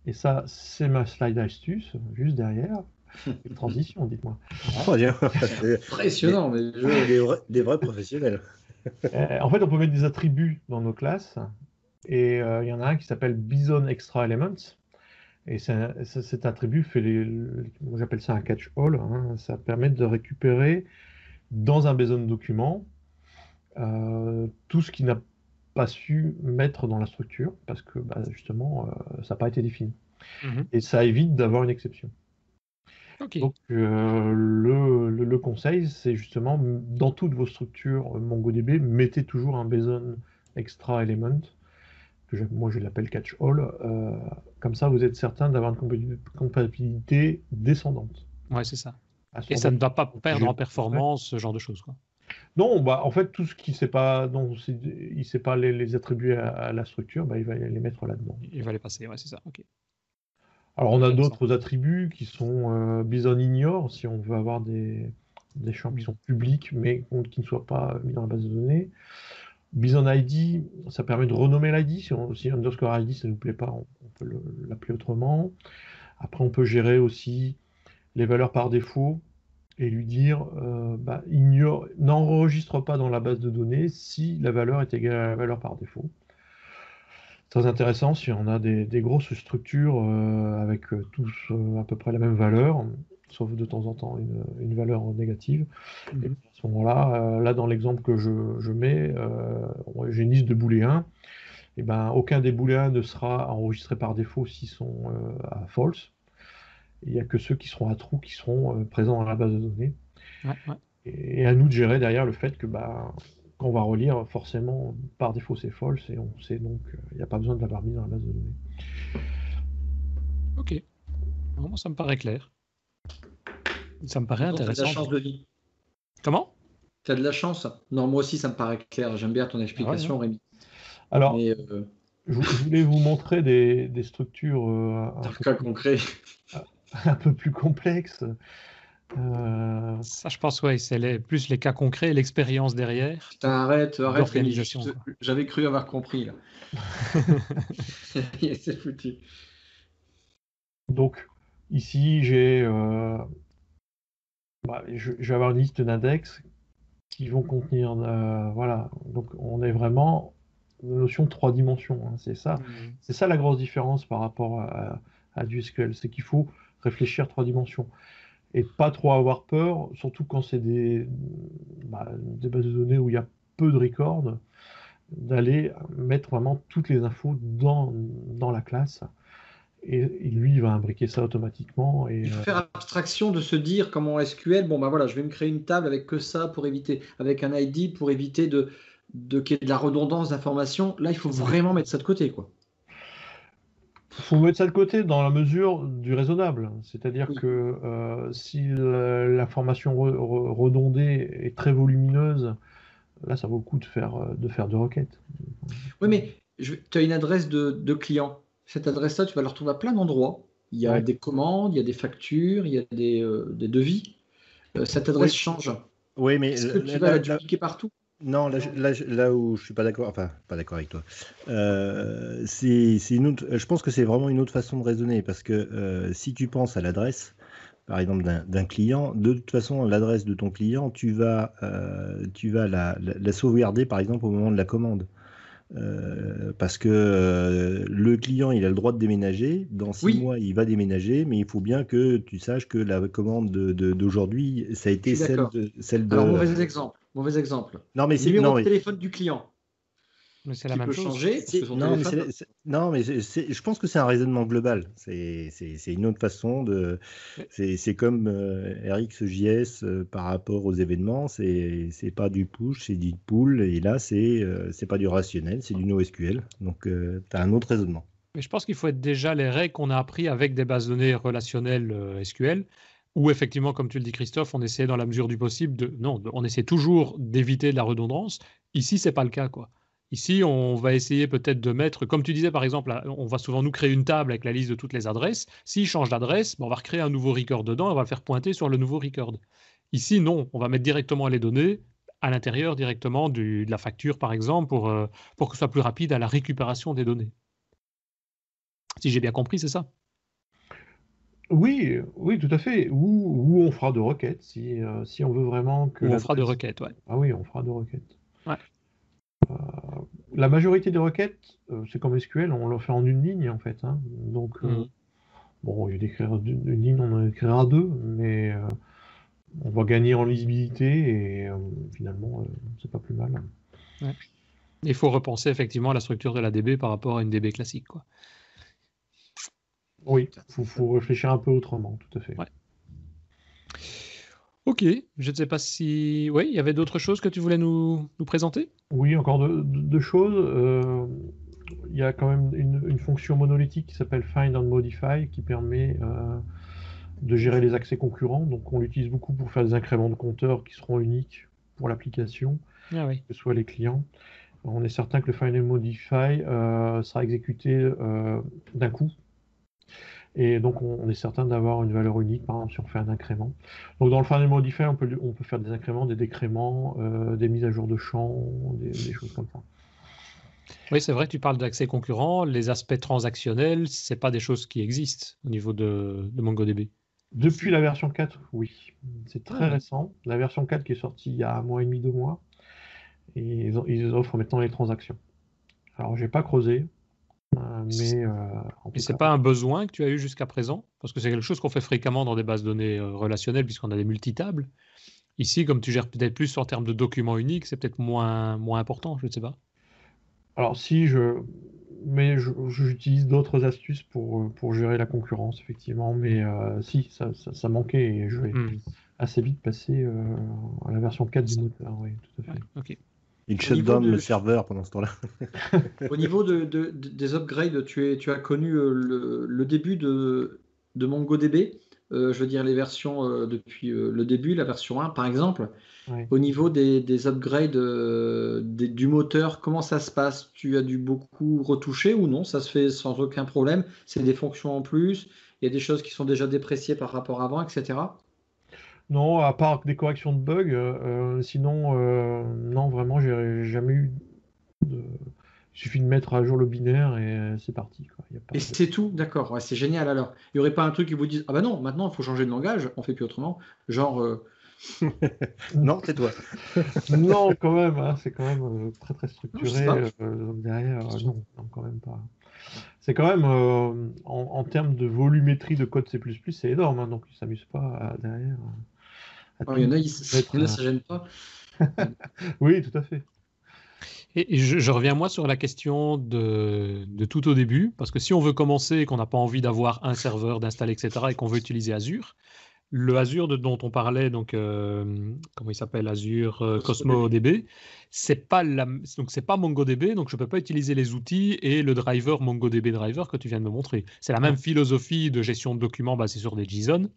et ça, c'est ma slide astuce, juste derrière. Une transition, dites-moi. Oh, Impressionnant, mais des, vrais, professionnels. Euh, en fait, on peut mettre des attributs dans nos classes, et euh, il y en a un qui s'appelle Bison Extra Elements. Et cet attribut fait les, j'appelle ça un catch-all. Hein. ça permet de récupérer dans un Bison document tout ce qui n'a pas su mettre dans la structure parce que bah, justement, euh, ça n'a pas été défini. Mhm. Et ça évite d'avoir une exception. Donc euh, le, le, conseil, c'est justement dans toutes vos structures MongoDB, mettez toujours un BSON extra element, que moi je l'appelle catch all, euh, comme ça vous êtes certain d'avoir une compatibilité descendante. Ouais, c'est ça. Et ça ne va pas perdre en performance, ce genre de choses. Quoi. Non, bah, en fait, tout ce qui ne sait pas, dont il sait pas les, attribuer à, la structure, bah, il va les mettre là-dedans. Il va les passer, ouais, c'est ça. ok. Alors, on a d'autres attributs qui sont euh, Bison Ignore, si on veut avoir des, champs qui sont publics, mais qui ne soient pas mis dans la base de données. Bison ID, ça permet de renommer l'ID. Si, si underscore ID, ça ne nous plaît pas, on, on peut l'appeler autrement. Après, on peut gérer aussi les valeurs par défaut et lui dire euh, bah, n'enregistre pas dans la base de données si la valeur est égale à la valeur par défaut. Très intéressant si on a des, grosses structures euh, avec euh, tous à peu près la même valeur, sauf de temps en temps une, valeur négative. Mhm. Et à ce moment-là, là dans l'exemple que je, mets, j'ai une liste de booléens. Et ben, aucun des booléens ne sera enregistré par défaut s'ils sont à false il n'y a que ceux qui seront à trous qui seront euh, présents dans la base de données. Et, à nous de gérer derrière le fait que bah, quand on va relire, forcément, par défaut, c'est false et on sait donc qu'il euh, n'y a pas besoin de l'avoir mis dans la base de données. Ok. Bon, ça me paraît clair. Ça me paraît intéressant. Tu as de la chance de vie. Comment? Tu as de la chance. Non, moi aussi, ça me paraît clair. J'aime bien ton explication, ah Rémi. Alors, euh, je, voulais vous montrer des, structures. un cas concret. un peu plus complexe. Euh, Ça, je pense, ouais, c'est plus les cas concrets, l'expérience derrière. arrête, arrête. J'avais cru avoir compris là. c'est foutu. Donc, ici, j'ai, euh, bah, je, vais avoir une liste d'index qui vont contenir, euh, voilà. Donc, on est vraiment une notion de trois dimensions. Hein, c'est ça, mmh. c'est ça la grosse différence par rapport à, à du SQL, c'est qu'il faut réfléchir trois dimensions. Et pas trop avoir peur, surtout quand c'est des, bah, des bases de données où il y a peu de records, d'aller mettre vraiment toutes les infos dans, dans la classe et, lui, il va imbriquer ça automatiquement. Et, il faut faire abstraction de se dire, comme en SQL, bon, ben voilà, je vais me créer une table avec que ça pour éviter, avec un ID pour éviter de, de qu'il y ait de la redondance d'informations. Là, il faut vraiment mettre ça de côté, quoi. Il faut mettre ça de côté dans la mesure du raisonnable. C'est-à-dire que euh, si l'information redondée est très volumineuse, là, ça vaut le coup de faire, de faire deux requêtes. Oui, mais tu as une adresse de, de client cette adresse-là, tu vas la retrouver à plein d'endroits. Il y a des commandes, il y a des factures, il y a des, euh, devis. Euh, cette adresse change. Oui, mais est-ce que tu vas la dupliquer partout? Non, là, là, où je suis pas d'accord, enfin pas d'accord avec toi, euh, c'est une je pense que c'est vraiment une autre façon de raisonner parce que si tu penses à l'adresse, par exemple d'un client, de toute façon l'adresse de ton client, tu vas, tu vas la, sauvegarder par exemple au moment de la commande. Euh, parce que euh, le client, il a le droit de déménager. Dans six mois, il va déménager, mais il faut bien que tu saches que la commande d'aujourd'hui, de, ça a été celle de, celle de. Alors, mauvais exemple. Mauvais exemple. Non, mais c'est numéro de téléphone du client. Mais c'est la même chose. changer. Non, non, mais, je pense que c'est un raisonnement global. C'est une autre façon de. C'est comme euh, RxJS euh, par rapport aux événements. C'est pas du push, c'est du pull. Et là, c'est euh, c'est pas du rationnel, c'est du NoSQL. Donc, euh, tu as un autre raisonnement. Mais je pense qu'il faut être déjà les règles qu'on a appris avec des bases de données relationnelles SQL où effectivement, comme tu le dis Christophe, on essaie dans la mesure du possible de non, on essaie toujours d'éviter de la redondance. Ici, c'est pas le cas quoi. Ici, on va essayer peut-être de mettre, comme tu disais par exemple, on va souvent nous créer une table avec la liste de toutes les adresses. S'il change d'adresse, ben, on va recréer un nouveau record dedans et on va le faire pointer sur le nouveau record. Ici, non, on va mettre directement les données à l'intérieur directement de la facture, par exemple, pour, euh, pour que ce soit plus rapide à la récupération des données. Si j'ai bien compris, c'est ça? Oui, oui, tout à fait. Ou, on fera de requêtes si, euh, si on veut vraiment que. Ou on fera de requêtes, ouais. Ah oui, on fera de requêtes. Ouais la majorité des requêtes, euh, c'est comme SQL, on le fait en une ligne en fait. Hein. Donc, euh, mm. bon, il y a d'écrire une ligne, on en écrira deux, mais euh, on va gagner en lisibilité et finalement, c'est pas plus mal. Il faut repenser effectivement la structure de la DB par rapport à une DB classique. Quoi. Oui, il faut, réfléchir un peu autrement, tout à fait. Ok, je ne sais pas si... Oui, il y avait d'autres choses que tu voulais nous, présenter? Oui, encore deux, choses. Euh, il y a quand même une, fonction monolithique qui s'appelle Find and Modify qui permet euh, de gérer les accès concurrents. Donc on l'utilise beaucoup pour faire des incréments de compteurs qui seront uniques pour l'application, ah que ce soit les clients. On est certain que le Find and Modify euh, sera exécuté d'un coup et donc, on, est certain d'avoir une valeur unique, par exemple, si on fait un incrément. Donc, dans le final modify, on peut, on peut faire des incréments, des décréments, euh, des mises à jour de champs, des, choses comme ça. Oui, c'est vrai, tu parles d'accès concurrent. Les aspects transactionnels, ce pas des choses qui existent au niveau de, MongoDB. Depuis la version 4, oui. C'est très ah récent. La version 4 qui est sortie il y a un mois et demi, deux mois. Et ils, ils offrent maintenant les transactions. Alors, j'ai pas creusé. Euh, mais, euh, c'est pas un besoin que tu as eu jusqu'à présent? Parce que c'est quelque chose qu'on fait fréquemment dans des bases de données euh, relationnelles, puisqu'on a des multitables. Ici, comme tu gères peut-être plus en termes de documents uniques, c'est peut-être moins, moins important, je ne sais pas. Alors, si je. Mais j'utilise d'autres astuces pour, pour gérer la concurrence, effectivement. Mais si, ça, ça, manquait et je vais hmm. assez vite passer à la version 4 du moteur. Oui, tout à fait. ok. Il shut down le serveur pendant ce temps-là. Au niveau de, des upgrades, tu, es, tu as connu euh, le, début de, de MongoDB, euh, je veux dire les versions euh, depuis le début, la version 1 par exemple. Au niveau des, upgrades du moteur, comment ça se passe? Tu as dû beaucoup retoucher ou non? Ça se fait sans aucun problème? C'est des fonctions en plus? Il y a des choses qui sont déjà dépréciées par rapport à avant, etc. Non, à part des corrections de bugs, euh, sinon, euh, non, vraiment, j'ai jamais eu de... Il suffit de mettre à jour le binaire et c'est parti. et c'est tout, d'accord, c'est génial alors. Il n'y aurait pas un truc qui vous dise Ah bah non, maintenant il faut changer de langage, on fait plus autrement. Genre. Euh, non, c'est toi. non, quand même, hein, c'est quand même très très structuré. derrière, non, quand même pas. C'est quand même, en, termes de volumétrie de code C, c'est énorme, hein, donc ils ne s'amusent pas derrière. Il y en a, ça, ça gêne pas. oui, tout à fait. Et je, reviens moi sur la question de, tout au début, parce que si on veut commencer et qu'on n'a pas envie d'avoir un serveur, d'installer, etc., et qu'on veut utiliser Azure, le Azure dont on parlait, donc euh, comment il s'appelle, Azure euh, Cosmo DB, c'est pas la, donc c'est pas MongoDB, donc je peux pas utiliser les outils et le driver MongoDB driver que tu viens de me montrer. C'est la même philosophie de gestion de documents basée sur des JSON,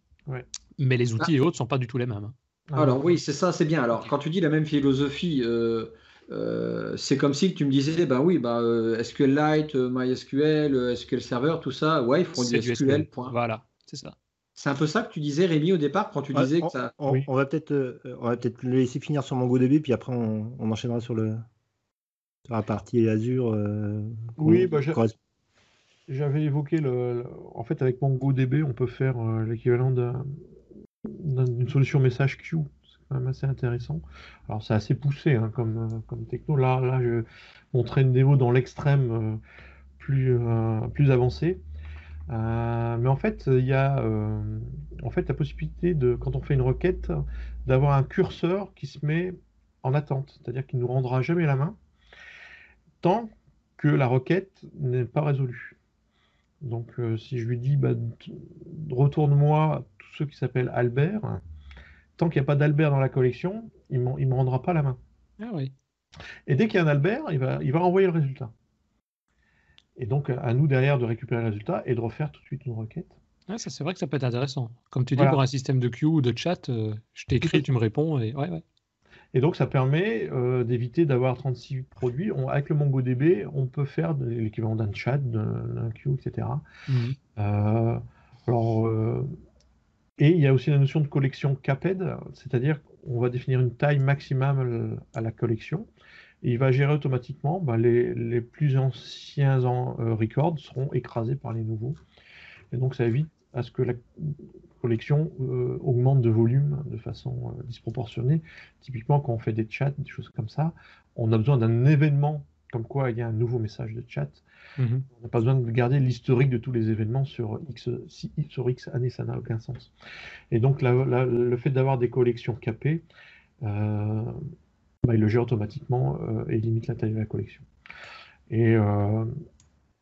mais les outils et autres sont pas du tout les mêmes. Hein. Alors oui, c'est ça, c'est bien. Alors quand tu dis la même philosophie, euh, c'est comme si tu me disais, ben oui, bah, SQLite, MySQL, SQL Server, tout ça, ouais, ils font du SQL. Point. Voilà, c'est ça. C'est un peu ça que tu disais, Rémi, au départ, quand tu disais que ça. On, va peut-être euh, on va peut-être le laisser finir sur MongoDB, puis après on, enchaînera sur, le, sur la partie Azure. Euh, oui, bah, j'avais évoqué le, En fait, avec MongoDB, on peut faire euh, l'équivalent d'une solution message queue. C'est quand même assez intéressant. Alors, c'est assez poussé hein, comme, comme techno. Là, là, je montrais une démo dans l'extrême plus, plus avancée. Euh, mais en fait, il y a euh, en fait la possibilité de, quand on fait une requête, d'avoir un curseur qui se met en attente, c'est-à-dire qu'il ne nous rendra jamais la main tant que la requête n'est pas résolue. Donc, euh, si je lui dis bah, retourne-moi tout ce qui s'appelle Albert, tant qu'il n'y a pas d'Albert dans la collection, il ne me rendra pas la main. Ah oui. Et dès qu'il y a un Albert, il va, il va renvoyer le résultat. Et donc, à nous derrière de récupérer le résultat et de refaire tout de suite une requête. ça, c'est vrai que ça peut être intéressant. Comme tu dis, pour un système de queue ou de chat, euh, je t'écris, tu me réponds. Et... Ouais, ouais. Et donc, ça permet euh, d'éviter d'avoir 36 produits. avec le MongoDB, on peut faire l'équivalent d'un chat, d'un queue, etc. Mhm. Euh, alors, et il y a aussi la notion de collection CAPED, c'est-à-dire qu'on va définir une taille maximale à la collection il va gérer automatiquement bah, les, plus anciens en, euh, records seront écrasés par les nouveaux. Et donc ça évite à ce que la collection euh, augmente de volume de façon euh, disproportionnée. Typiquement, quand on fait des chats, des choses comme ça, on a besoin d'un événement comme quoi il y a un nouveau message de chat. Mhm. On n'a pas besoin de garder l'historique de tous les événements sur X, sur X années, ça n'a aucun sens. Et donc le fait d'avoir des collections capées, bah, il le gère automatiquement euh, et limite la taille de la collection. Et, euh,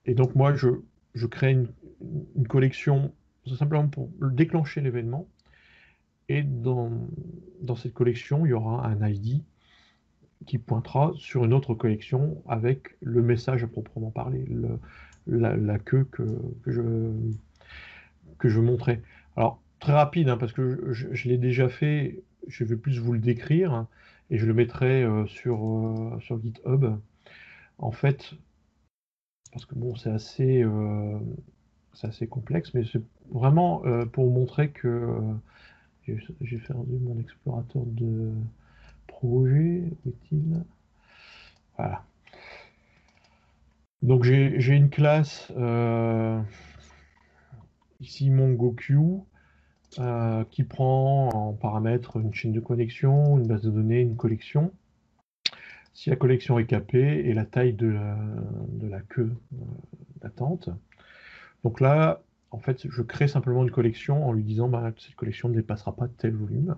et donc moi, je, je crée une, une, collection simplement pour déclencher l'événement. Et dans, dans cette collection, il y aura un ID qui pointera sur une autre collection avec le message à proprement parler, le, la, queue que, que, je, que je montrais. Alors, très rapide, hein, parce que je, l'ai déjà fait, je vais plus vous le décrire et je le mettrai euh, sur, euh, sur GitHub. En fait, parce que bon, c'est assez, euh, c'est assez complexe, mais vraiment pour montrer que j'ai perdu mon explorateur de projet. Est-il? Voilà. Donc j'ai une classe ici MongoQ euh, qui prend en paramètre une chaîne de connexion, une base de données, une collection. Si la collection est capée et la taille de la, queue euh, d'attente. Donc là, en fait, je crée simplement une collection en lui disant bah, cette collection ne dépassera pas tel volume.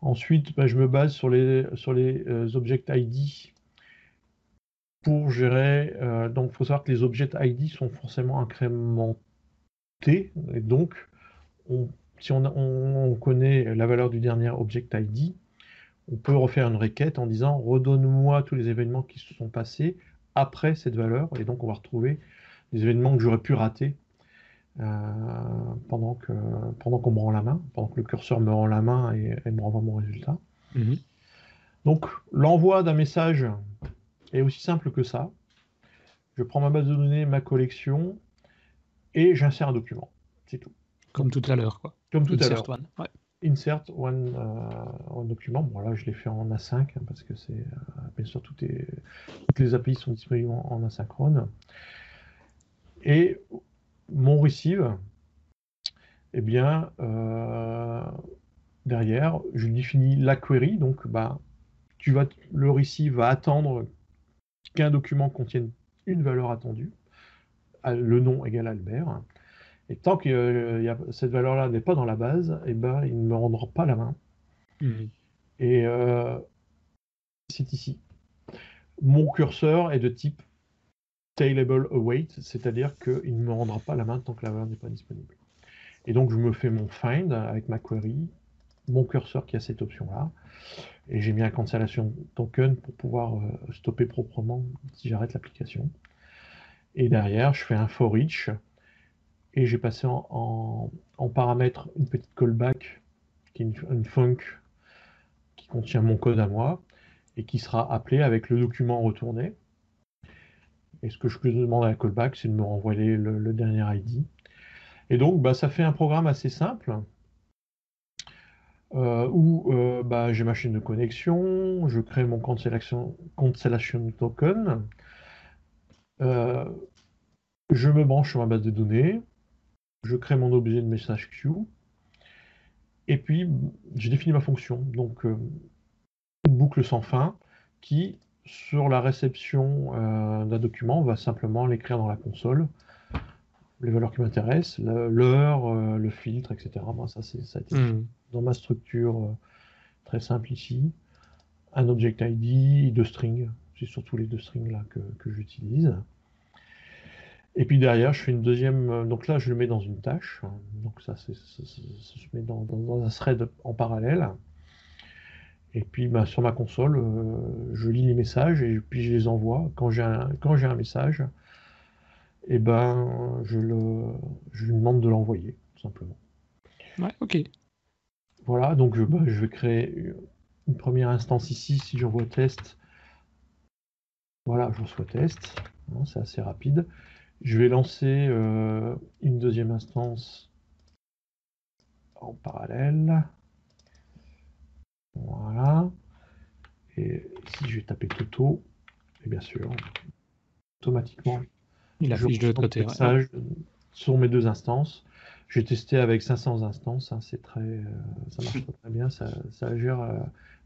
Ensuite, bah, je me base sur les, sur euh, object ID pour gérer. donc, il faut savoir que les object ID sont forcément incrémentés. Et donc, si on, connaît la valeur du dernier object ID, on peut refaire une requête en disant redonne-moi tous les événements qui se sont passés après cette valeur, et donc on va retrouver des événements que j'aurais pu rater euh, pendant que pendant qu'on me rend la main, pendant que le curseur me rend la main et, me renvoie mon résultat. Mhm. Donc l'envoi d'un message est aussi simple que ça. Je prends ma base de données, ma collection, et j'insère un document. C'est tout. Comme tout à l'heure, quoi. Comme tout à l'heure. Insert one, euh, document. Bon, là, je l'ai fait en A5 hein, parce que c'est. Euh, bien sûr, tout est, toutes les API sont disponibles en, asynchrone. Et mon receive, eh bien, euh, derrière, je définis la query. Donc, bah, tu vas, le receive va attendre qu'un document contienne une valeur attendue, le nom égal Albert. Et tant que euh, cette valeur-là n'est pas dans la base, eh ben, il ne me rendra pas la main. Mhm. Et euh, c'est ici. mon curseur est de type await, c'est-à-dire qu'il ne me rendra pas la main tant que la valeur n'est pas disponible. Et donc je me fais mon find avec ma query, mon curseur qui a cette option-là, et j'ai mis un cancellation token pour pouvoir euh, stopper proprement si j'arrête l'application. Et derrière, je fais un for each, et j'ai passé en, paramètre une petite callback, qui est une, une qui contient mon code à moi, et qui sera appelé avec le document retourné. Et ce que je demande à la callback, c'est de me renvoyer le, dernier ID. Et donc, bah, ça fait un programme assez simple euh, où euh, bah, j'ai ma chaîne de connexion, je crée mon cancellation, token, euh, je me branche sur ma base de données, je crée mon objet de message queue, et puis j'ai défini ma fonction. Donc, boucle sans fin qui sur la réception euh, d'un document, on va simplement l'écrire dans la console, les valeurs qui m'intéressent, l'heure, euh, le filtre, etc. ça, c'est, ça a été hmm. dans ma structure euh, très simple ici. Un object ID, deux strings, c'est surtout les deux strings là que, j'utilise. Et puis derrière, je fais une deuxième. Donc là, je le mets dans une tâche. Donc ça, c'est, ça, se met dans, dans, un thread en parallèle. Et puis bah, sur ma console, euh, je lis les messages et puis je les envoie. Quand j'ai un, quand j'ai un message, et eh ben, je, le, je lui demande de l'envoyer, tout simplement. Ouais, ok. Voilà, donc je, bah, je vais créer une première instance ici, si j'envoie test. Voilà, je reçois test. C'est assez rapide. Je vais lancer euh, une deuxième instance en parallèle. Voilà. Et si je vais taper Toto, et bien sûr, automatiquement, il affiche de l'autre côté. Message sur mes deux instances. J'ai testé avec 500 instances, hein, c'est très, euh, ça marche très bien, ça, gère euh,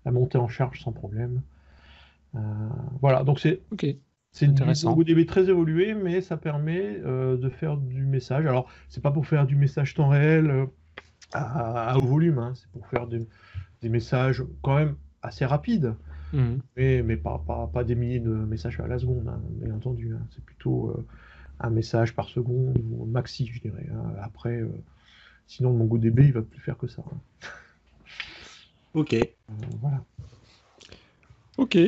la montée en charge sans problème. Euh, voilà, donc c'est ok c'est une MongoDB très évoluée, mais ça permet de faire du message. Alors, c'est pas pour faire du message temps réel à, haut volume, hein, c'est pour faire des, des messages quand même assez rapides, mhm. mais, mais pas, pas, pas, des milliers de messages à la seconde, hein, bien entendu. Hein. C'est plutôt euh, un message par seconde, ou maxi, je dirais. Hein. Après, euh, sinon, mon MongoDB, il va plus faire que ça. Ok. Euh, voilà. Ok.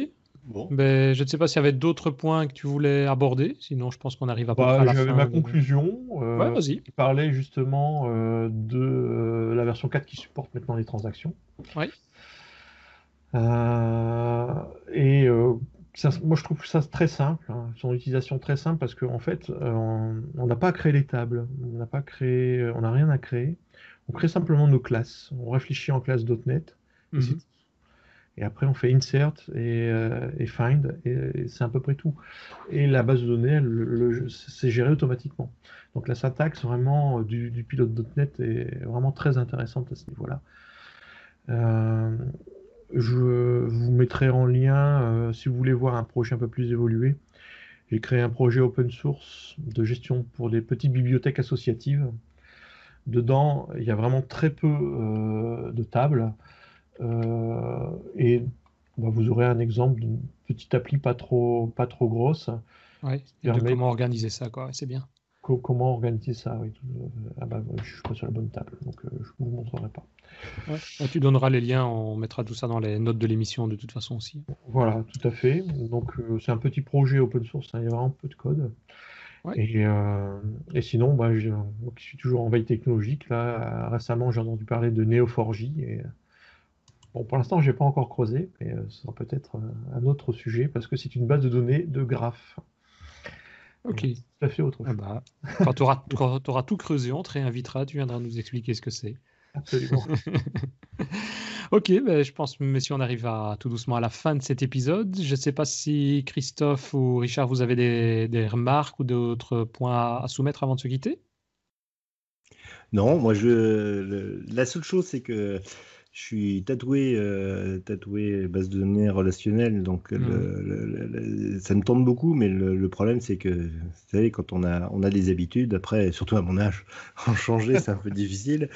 Bon. Ben, je ne sais pas s'il y avait d'autres points que tu voulais aborder, sinon je pense qu'on arrive à, bah, à la J'avais ma conclusion. ouais, vas-y. Qui parlait justement de la version 4 qui supporte maintenant les transactions. Oui. Euh, et euh, moi, je trouve ça très simple, hein, son utilisation très simple, parce qu'en en fait, euh, on n'a pas à créer les tables, on n'a pas créé, on n'a rien à créer. On crée simplement nos classes. On réfléchit en classe .NET. Et, après, on fait insert et, find, et, c'est à peu près tout. Et la base de données, c'est géré automatiquement. Donc la syntaxe vraiment du, du pilote.NET est vraiment très intéressante à ce niveau-là. Euh, je vous mettrai en lien, euh, si vous voulez voir un projet un peu plus évolué, j'ai créé un projet open source de gestion pour des petites bibliothèques associatives. Dedans, il y a vraiment très peu euh, de tables. Et bah, vous aurez un exemple d'une petite appli pas trop, pas trop grosse. Ouais, comment organiser ça, quoi. C'est bien comment organiser ça oui. ah bah, Je suis pas sur la bonne table, donc euh, je ne vous montrerai pas. Ouais. tu donneras les liens, on mettra tout ça dans les notes de l'émission de toute façon aussi. Voilà, tout à fait. Donc euh, c'est un petit projet open source, hein, il y a vraiment peu de code. Et, euh, et, sinon, bah, je, suis toujours en veille technologique. Là, récemment, j'ai entendu parler de Neo4j. Et, bon, pour l'instant, je n'ai pas encore creusé, mais ce sera peut-être un autre sujet parce que c'est une base de données de graphes. Ok. Ça fait autre ah chose. bah, quand tu auras, tout creusé, on te réinvitera, tu viendras nous expliquer ce que c'est. Absolument. ok, ben, je pense, messieurs, on arrive à, tout doucement à la fin de cet épisode. Je ne sais pas si Christophe ou Richard, vous avez des, remarques ou d'autres points à soumettre avant de se quitter? Non, moi, je, la seule chose, c'est que je suis tatoué, euh, tatoué base de données relationnelle, donc mmh. ça me tente beaucoup, mais le, problème c'est que, vous savez, quand on a, on a des habitudes, après, surtout à mon âge, en changer c'est un peu difficile.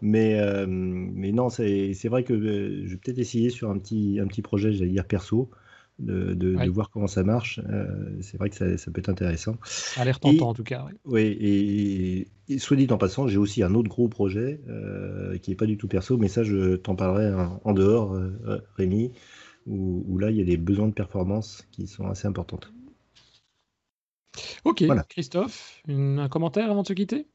Mais, euh, mais non, c'est vrai que euh, je vais peut-être essayer sur un petit, un petit projet, j'allais dire perso, de, de, voir comment ça marche. c'est vrai que ça, ça, peut être intéressant. Ça a l'air tentant en tout cas. Oui, et, soit dit en passant, j'ai aussi un autre gros projet qui n'est pas du tout perso, mais ça, je t'en parlerai en, dehors, Rémi, où, où, là, il y a des besoins de performance qui sont assez importantes. Ok, Christophe, un commentaire avant de se quitter?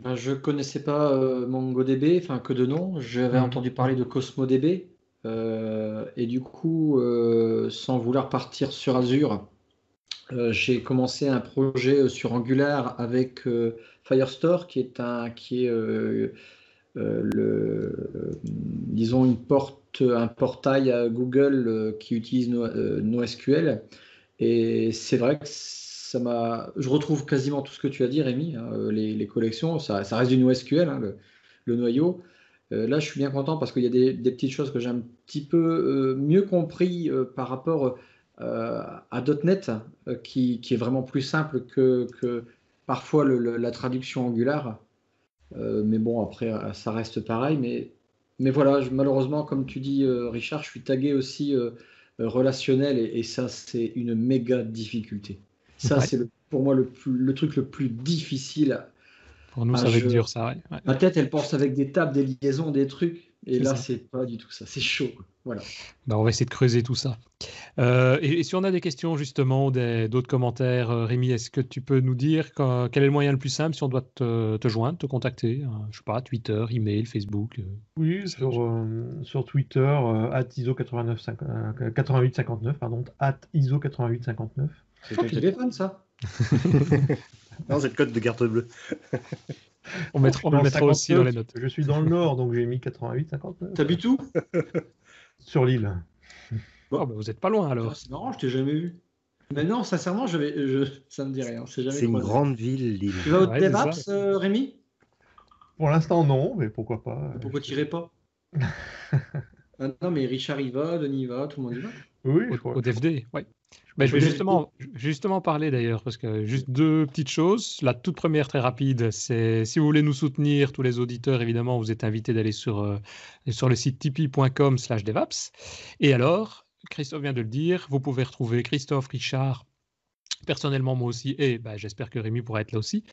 Ben, Je connaissais pas euh, MongoDB, enfin que de nom. J'avais hmm. entendu parler de CosmoDB. Euh, et du coup, euh, sans vouloir partir sur Azure, j'ai commencé un projet sur Angular avec Firestore, qui est un, qui est disons une porte, un portail à Google qui utilise NoSQL. Et c'est vrai que je retrouve quasiment tout ce que tu as dit, Rémi. Hein, euh, les, collections, ça, reste du NoSQL, hein, le, noyau. Euh, là, je suis bien content parce qu'il y a des, petites choses que j'ai un petit peu euh, mieux compris par rapport à .NET, qui, est vraiment plus simple que, parfois la traduction Angular. mais bon, après, ça reste pareil. Mais, mais voilà, malheureusement, comme tu dis, Richard, je suis tagué aussi relationnel et ça, c'est une méga difficulté. Ça, c'est pour moi le, le, truc le plus difficile. Pour nous, ça va être dur, ça. Ma tête, elle pense avec des tables, des liaisons, des trucs. Et là, c'est pas du tout ça. C'est chaud. Voilà. Bah, on va essayer de creuser tout ça. Euh, et, si on a des questions, justement, d'autres commentaires, euh, Rémi, est-ce que tu peux nous dire quel est le moyen le plus simple si on doit te, te joindre, te contacter Je hein, Je sais pas, Twitter, email, Facebook euh, Oui, sur, sur Twitter, at ISO8859, pardon, at ISO8859. C'est ton téléphone, ça Non, c'est le code de carte bleue. on, mettra, le mettra aussi dans les notes. Je suis dans le nord, donc j'ai mis 88, 59. T'habites où? Sur l'île. Bon. Oh, bah vous êtes pas loin alors. Ah, c'est marrant, je t'ai jamais vu. Mais non, sincèrement, je vais, je... ça me dit rien. C'est une grande ville, l'île. Tu vas au ouais, euh, Rémi? Pour l'instant, non, mais pourquoi pas. Pourquoi tu pas? Ah, Non, mais Richard y va, Denis y va, tout le monde y va. Oui, je crois. Au DFD, ouais. Ben, je vais justement, justement parler d'ailleurs, parce que juste deux petites choses. La toute première, très rapide, c'est si vous voulez nous soutenir, tous les auditeurs, évidemment, vous êtes invités d'aller sur, euh, sur le site tipeee.com slash devaps. Et alors, Christophe vient de le dire, vous pouvez retrouver Christophe, Richard, personnellement moi aussi, et bah, j'espère que Rémi pourra être là aussi.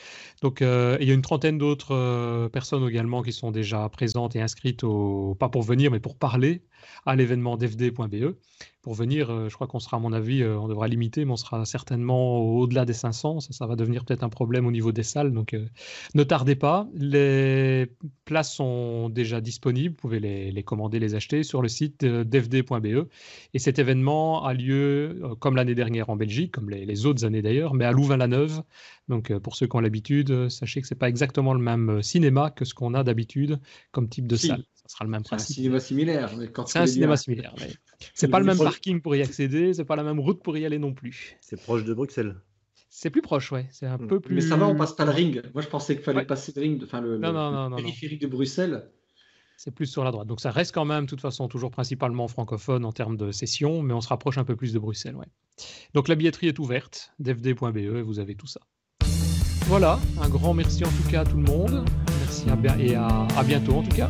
Donc euh, il y a une trentaine d'autres euh, personnes également qui sont déjà présentes et inscrites, au, pas pour venir, mais pour parler à l'événement dfd.be pour venir, euh, je crois qu'on sera, à mon avis, euh, on devra limiter, mais on sera certainement au-delà des 500. Ça, ça va devenir peut-être un problème au niveau des salles. Donc, euh, ne tardez pas. Les places sont déjà disponibles. Vous pouvez les, commander, les acheter sur le site dfd.be. Et cet événement a lieu, comme l'année dernière en Belgique, comme les, autres années d'ailleurs, mais à Louvain-la-Neuve. Donc, pour ceux qui ont l'habitude, sachez que ce n'est pas exactement le même cinéma que ce qu'on a d'habitude comme type de salle. Sera le même principe. C'est un cinéma similaire. C'est un cinéma similaire. Mais... C'est pas le même parking pour y accéder, c'est pas la même route pour y aller non plus. C'est proche de Bruxelles. C'est plus proche, ouais. C'est un hmm. peu plus. Mais ça va, on passe pas le ring. Moi, je pensais qu'il fallait passer le ring, enfin le, périphérique de Bruxelles. C'est plus sur la droite. Donc ça reste quand même, de toute façon, toujours principalement francophone en termes de session, mais on se rapproche un peu plus de Bruxelles, ouais. Donc la billetterie est ouverte, dfd.be, et vous avez tout ça. Voilà, un grand merci en tout cas à tout le monde. Merci et à, à bientôt en tout cas.